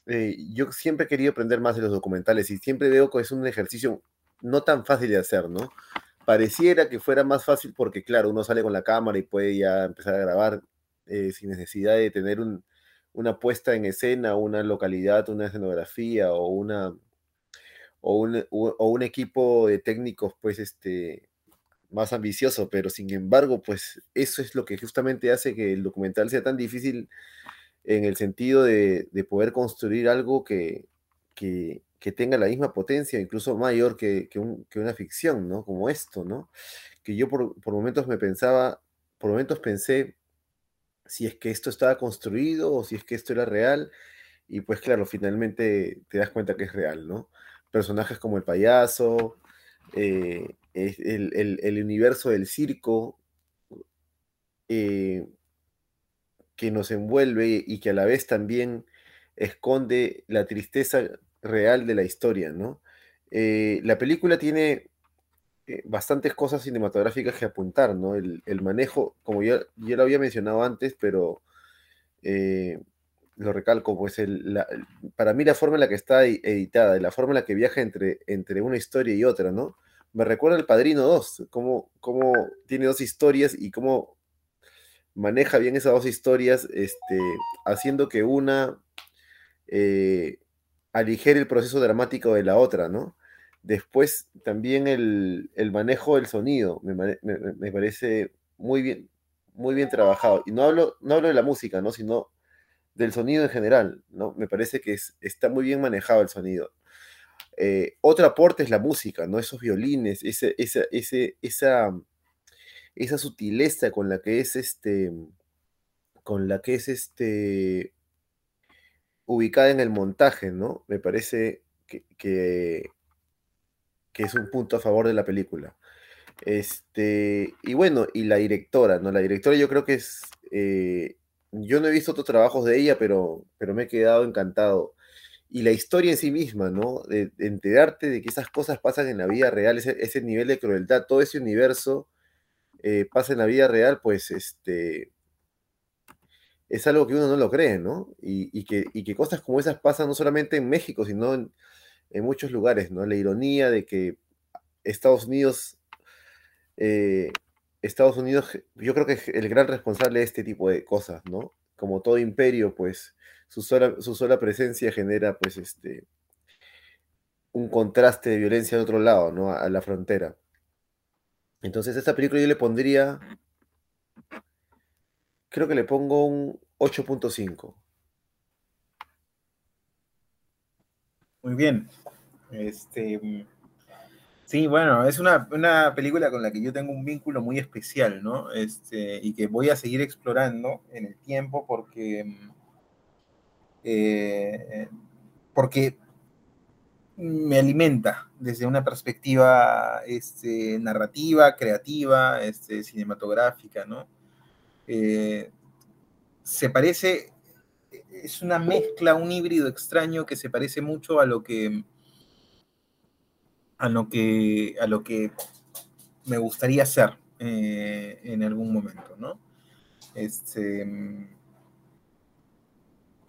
eh, yo siempre he querido aprender más de los documentales y siempre veo que es un ejercicio no tan fácil de hacer, ¿no? Pareciera que fuera más fácil porque, claro, uno sale con la cámara y puede ya empezar a grabar eh, sin necesidad de tener una puesta en escena, una localidad, una escenografía o un equipo de técnicos, pues, este, más ambicioso, pero sin embargo, pues eso es lo que justamente hace que el documental sea tan difícil en el sentido de, poder construir algo que, que, tenga la misma potencia, incluso mayor que, una ficción, ¿no? Como esto, ¿no? Que yo por, momentos me pensaba, por momentos pensé si es que esto estaba construido o si es que esto era real, y pues claro, finalmente te das cuenta que es real, ¿no? Personajes como el payaso, eh, el, el, universo del circo, eh, que nos envuelve y que a la vez también esconde la tristeza real de la historia, ¿no? Eh, la película tiene eh, bastantes cosas cinematográficas que apuntar, ¿no? El, manejo, como ya, ya, lo había mencionado antes, pero eh, lo recalco, pues el, para mí la forma en la que está editada, la forma en la que viaja entre, entre una historia y otra, ¿no? Me recuerda al Padrino 2, cómo, cómo tiene dos historias y cómo maneja bien esas dos historias, este, haciendo que una eh, aligere el proceso dramático de la otra, ¿no? Después también el, manejo del sonido me, parece muy bien, muy bien trabajado. Y no hablo, no hablo de la música, ¿no? Sino del sonido en general, ¿no? Me parece que está muy bien manejado el sonido. Eh, otro aporte es la música, ¿no? Esos violines, ese, ese, esa esa sutileza con la que es este, con la que es este, ubicada en el montaje, ¿no? Me parece que, que, es un punto a favor de la película. Este, y bueno, y la directora, ¿no? La directora yo creo que es, eh, yo no he visto otros trabajos de ella, pero, pero me he quedado encantado. Y la historia en sí misma, ¿no? De, enterarte de que esas cosas pasan en la vida real, ese, nivel de crueldad, todo ese universo eh, pasa en la vida real, pues este, es algo que uno no lo cree, ¿no? Y, que, cosas como esas pasan no solamente en México, sino en, muchos lugares, ¿no? La ironía de que Estados Unidos, eh, Estados Unidos, yo creo que es el gran responsable de este tipo de cosas, ¿no? Como todo imperio, pues su sola, presencia genera, pues, este, un contraste de violencia de otro lado, ¿no? A la frontera. Entonces, esta película yo le pondría. Creo que le pongo un 8.5. Muy bien. Este. Sí, bueno, es una, película con la que yo tengo un vínculo muy especial, ¿no? Este, y que voy a seguir explorando en el tiempo porque. Eh, porque me alimenta desde una perspectiva este, narrativa, creativa, este, cinematográfica, ¿no? Eh, se parece, es una mezcla, un híbrido extraño que se parece mucho a lo que, a lo que, a lo que me gustaría hacer eh, en algún momento, ¿no? Este,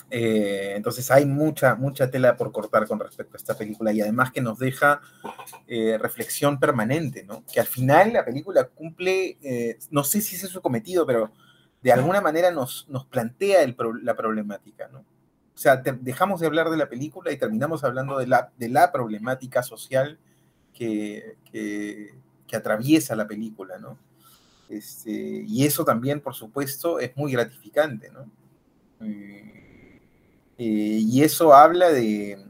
eh, entonces hay mucha, mucha tela por cortar con respecto a esta película y además que nos deja reflexión permanente, ¿no? Que al final la película cumple, no sé si es su cometido, pero de alguna manera nos, nos plantea la problemática, ¿no? O sea, dejamos de hablar de la película y terminamos hablando de la, de la problemática social que, que, atraviesa la película, ¿no? Este, y eso también, por supuesto, es muy gratificante, ¿no? Eh, y eso habla de,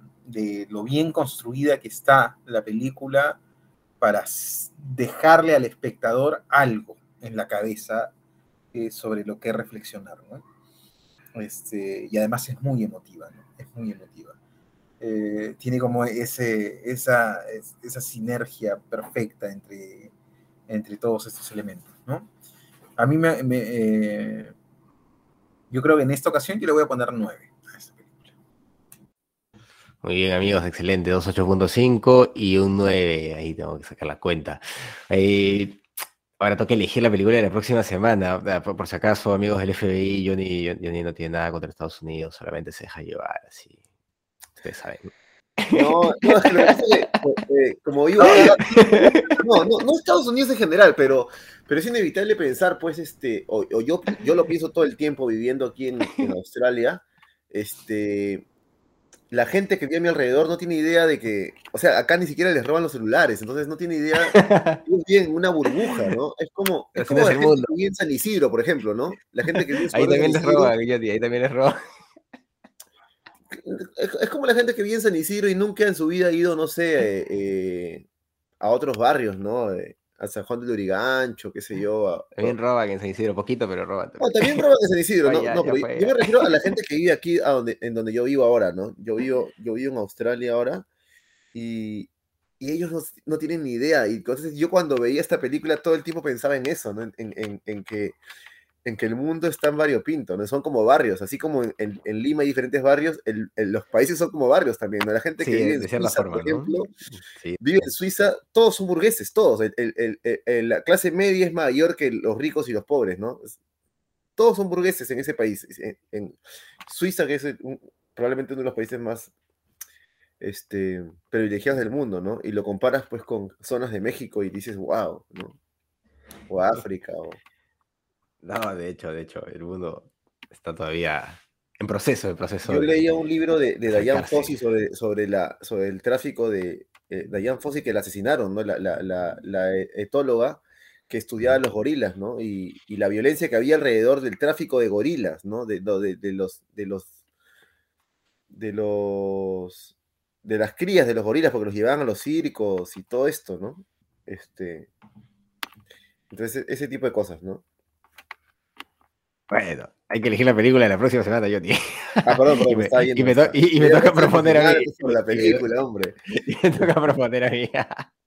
lo bien construida que está la película para dejarle al espectador algo en la cabeza eh, sobre lo que reflexionar. Este, y además es muy emotiva, es muy emotiva. Eh, tiene como ese, esa, esa sinergia perfecta entre, entre todos estos elementos. A mí me, yo creo que en esta ocasión yo le voy a poner nueve. Muy bien, amigos, excelente. 2.8.5 y un 9. Ahí tengo que sacar la cuenta. Eh, ahora que elegir la película de la próxima semana. Por, si acaso, amigos del FBI, Johnny, Johnny no tiene nada contra Estados Unidos, solamente se deja llevar así. Ustedes saben. No, no, <laughs> es que lo que pasa es que, eh, como vivo acá, no, no, no Estados Unidos en general, pero, pero es inevitable pensar, pues, este, o, o yo, yo lo pienso todo el tiempo viviendo aquí en, en Australia, este, la gente que vive a mi alrededor no tiene idea de que, o sea, acá ni siquiera les roban los celulares, entonces no tiene idea, ellos viven en una burbuja, ¿no? Es como, es como la es gente mundo. que vive en San Isidro, por ejemplo, ¿no? La gente que vive en <laughs> San Ahí también les roban, Johnny, ahí también les roban. es, es como la gente que vive en San Isidro y nunca en su vida ha ido, no sé, eh, eh, a otros barrios, ¿no? Eh, a San Juan de Lurigancho, qué sé yo. a- También roban en San Isidro, poquito, pero roban. No, también. también roban en San Isidro, <laughs> ¿no? No, pero yo me refiero a la gente que vive aquí, a donde, en donde yo vivo ahora, ¿no? Yo vivo, yo vivo en Australia ahora y, y ellos no, no tienen ni idea. Y entonces yo cuando veía esta película todo el tiempo pensaba en eso, ¿no? En- en que, en que el mundo está en variopinto, ¿no? Son como barrios, así como en, en- en Lima hay diferentes barrios, el- los países son como barrios también, ¿no? La gente Sí, que vive en Suiza, forma, por ¿no? ejemplo, Sí. vive en Suiza, todos son burgueses, todos. El- el- la clase media es mayor que los ricos y los pobres, ¿no? Es- Todos son burgueses en ese país. En, en Suiza, que es un- probablemente uno de los países más este, privilegiados del mundo, ¿no? Y lo comparas pues con zonas de México y dices, wow, ¿no? O África, o... No, de hecho, de hecho, el mundo está todavía en proceso, en proceso. Yo de- leía un libro de, de Diane. Fossey sobre, sobre, la, sobre el tráfico de eh, Diane Fossey que la asesinaron, ¿no? La, la, la, la e- etóloga que estudiaba los gorilas, ¿no? Y, y la violencia que había alrededor del tráfico de gorilas, ¿no? De, de, de los de los de los de las crías de los gorilas porque los llevaban a los circos y todo esto, ¿no? Este entonces ese tipo de cosas, ¿no? Bueno, hay que elegir la película de la próxima semana, Johnny. Ah, perdón, perdón, <laughs> Y me estaba y yendo. me to- y- <laughs> <laughs> y me toca proponer a mí. final sobre la película, hombre. Y me toca proponer a mí.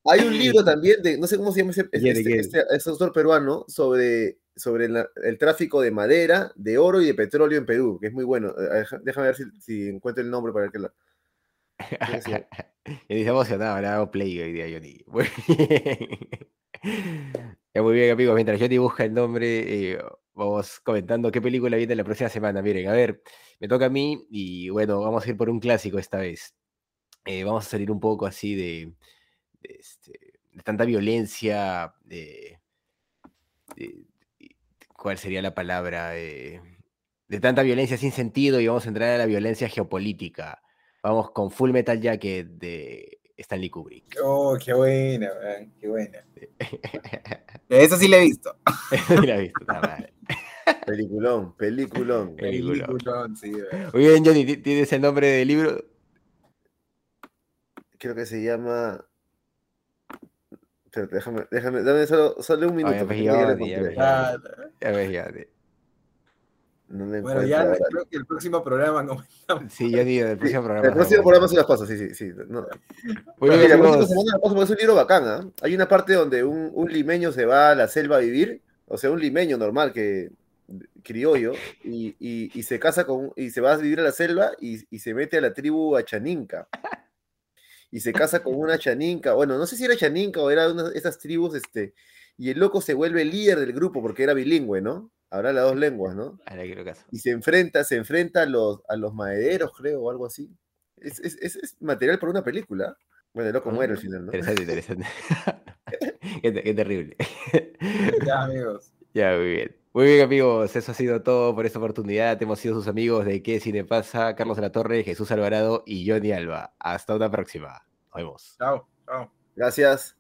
Hay un libro también de, no sé cómo se llama ese, ¿Quién, de este, este- este autor peruano, sobre, sobre la- el tráfico de madera, de oro y de petróleo en Perú, que es muy bueno. Eh, Déjame ver si, si encuentro el nombre para que lo... Y dice emocionado, le hago play hoy día, Johnny. Muy bien. Muy bien, amigos. Mientras Johnny busca el nombre, eh, vamos comentando qué película viene la próxima semana. Miren, a ver, me toca a mí y bueno, vamos a ir por un clásico esta vez. Eh, vamos a salir un poco así de, este, de tanta violencia. De- ¿Cuál sería la palabra? Eh, de tanta violencia sin sentido y vamos a entrar a la violencia geopolítica. Vamos con Full Metal Jacket de Stanley Kubrick. Oh, qué buena, man, qué buena. <laughs> Esa sí la he visto. <laughs> La he visto, está mal. Peliculón, peliculón. Película. Peliculón, sí, man. Muy bien, Johnny, ¿ti- ¿tienes el nombre del libro? Creo que se llama... Espérate, Déjame, déjame, dame solo, solo un minuto. Ay, pues, porque ya lo Johnny, ya encontré. ves. Ah, Ya ves, ya. de- No me bueno, ya ahora. creo que el próximo programa comentamos. <laughs> Sí, Johnny, del próximo programa. El próximo programa se las paso, sí, sí, sí. No, Muy Mira, amigos. es un libro bacán, ¿ah? Hay una parte donde un, un limeño se va a la selva a vivir, o sea, un limeño normal que criollo, y, y- y se casa con, y se va a vivir a la selva y, y se mete a la tribu Achaninca. Y se casa con una Chaninca, bueno, no sé si era Chaninca o era una de esas tribus, este, y el loco se vuelve líder del grupo porque era bilingüe, ¿no? Habla las dos lenguas, ¿no? Ahora quiero caso. y se enfrenta, se enfrenta a los, a los madereros, creo, o algo así. Es, es- es- es material para una película. Bueno, el loco muere al final, ¿no? Interesante, interesante. <laughs> qué, te- qué terrible. Ya, amigos. Ya, muy bien. Muy bien, amigos. Eso ha sido todo por esta oportunidad. Hemos sido sus amigos de ¿Qué Cine Pasa? Carlos de la Torre, Jesús Alvarado y Johnny Alba. Hasta una próxima. Nos vemos. Chao, chao. Gracias.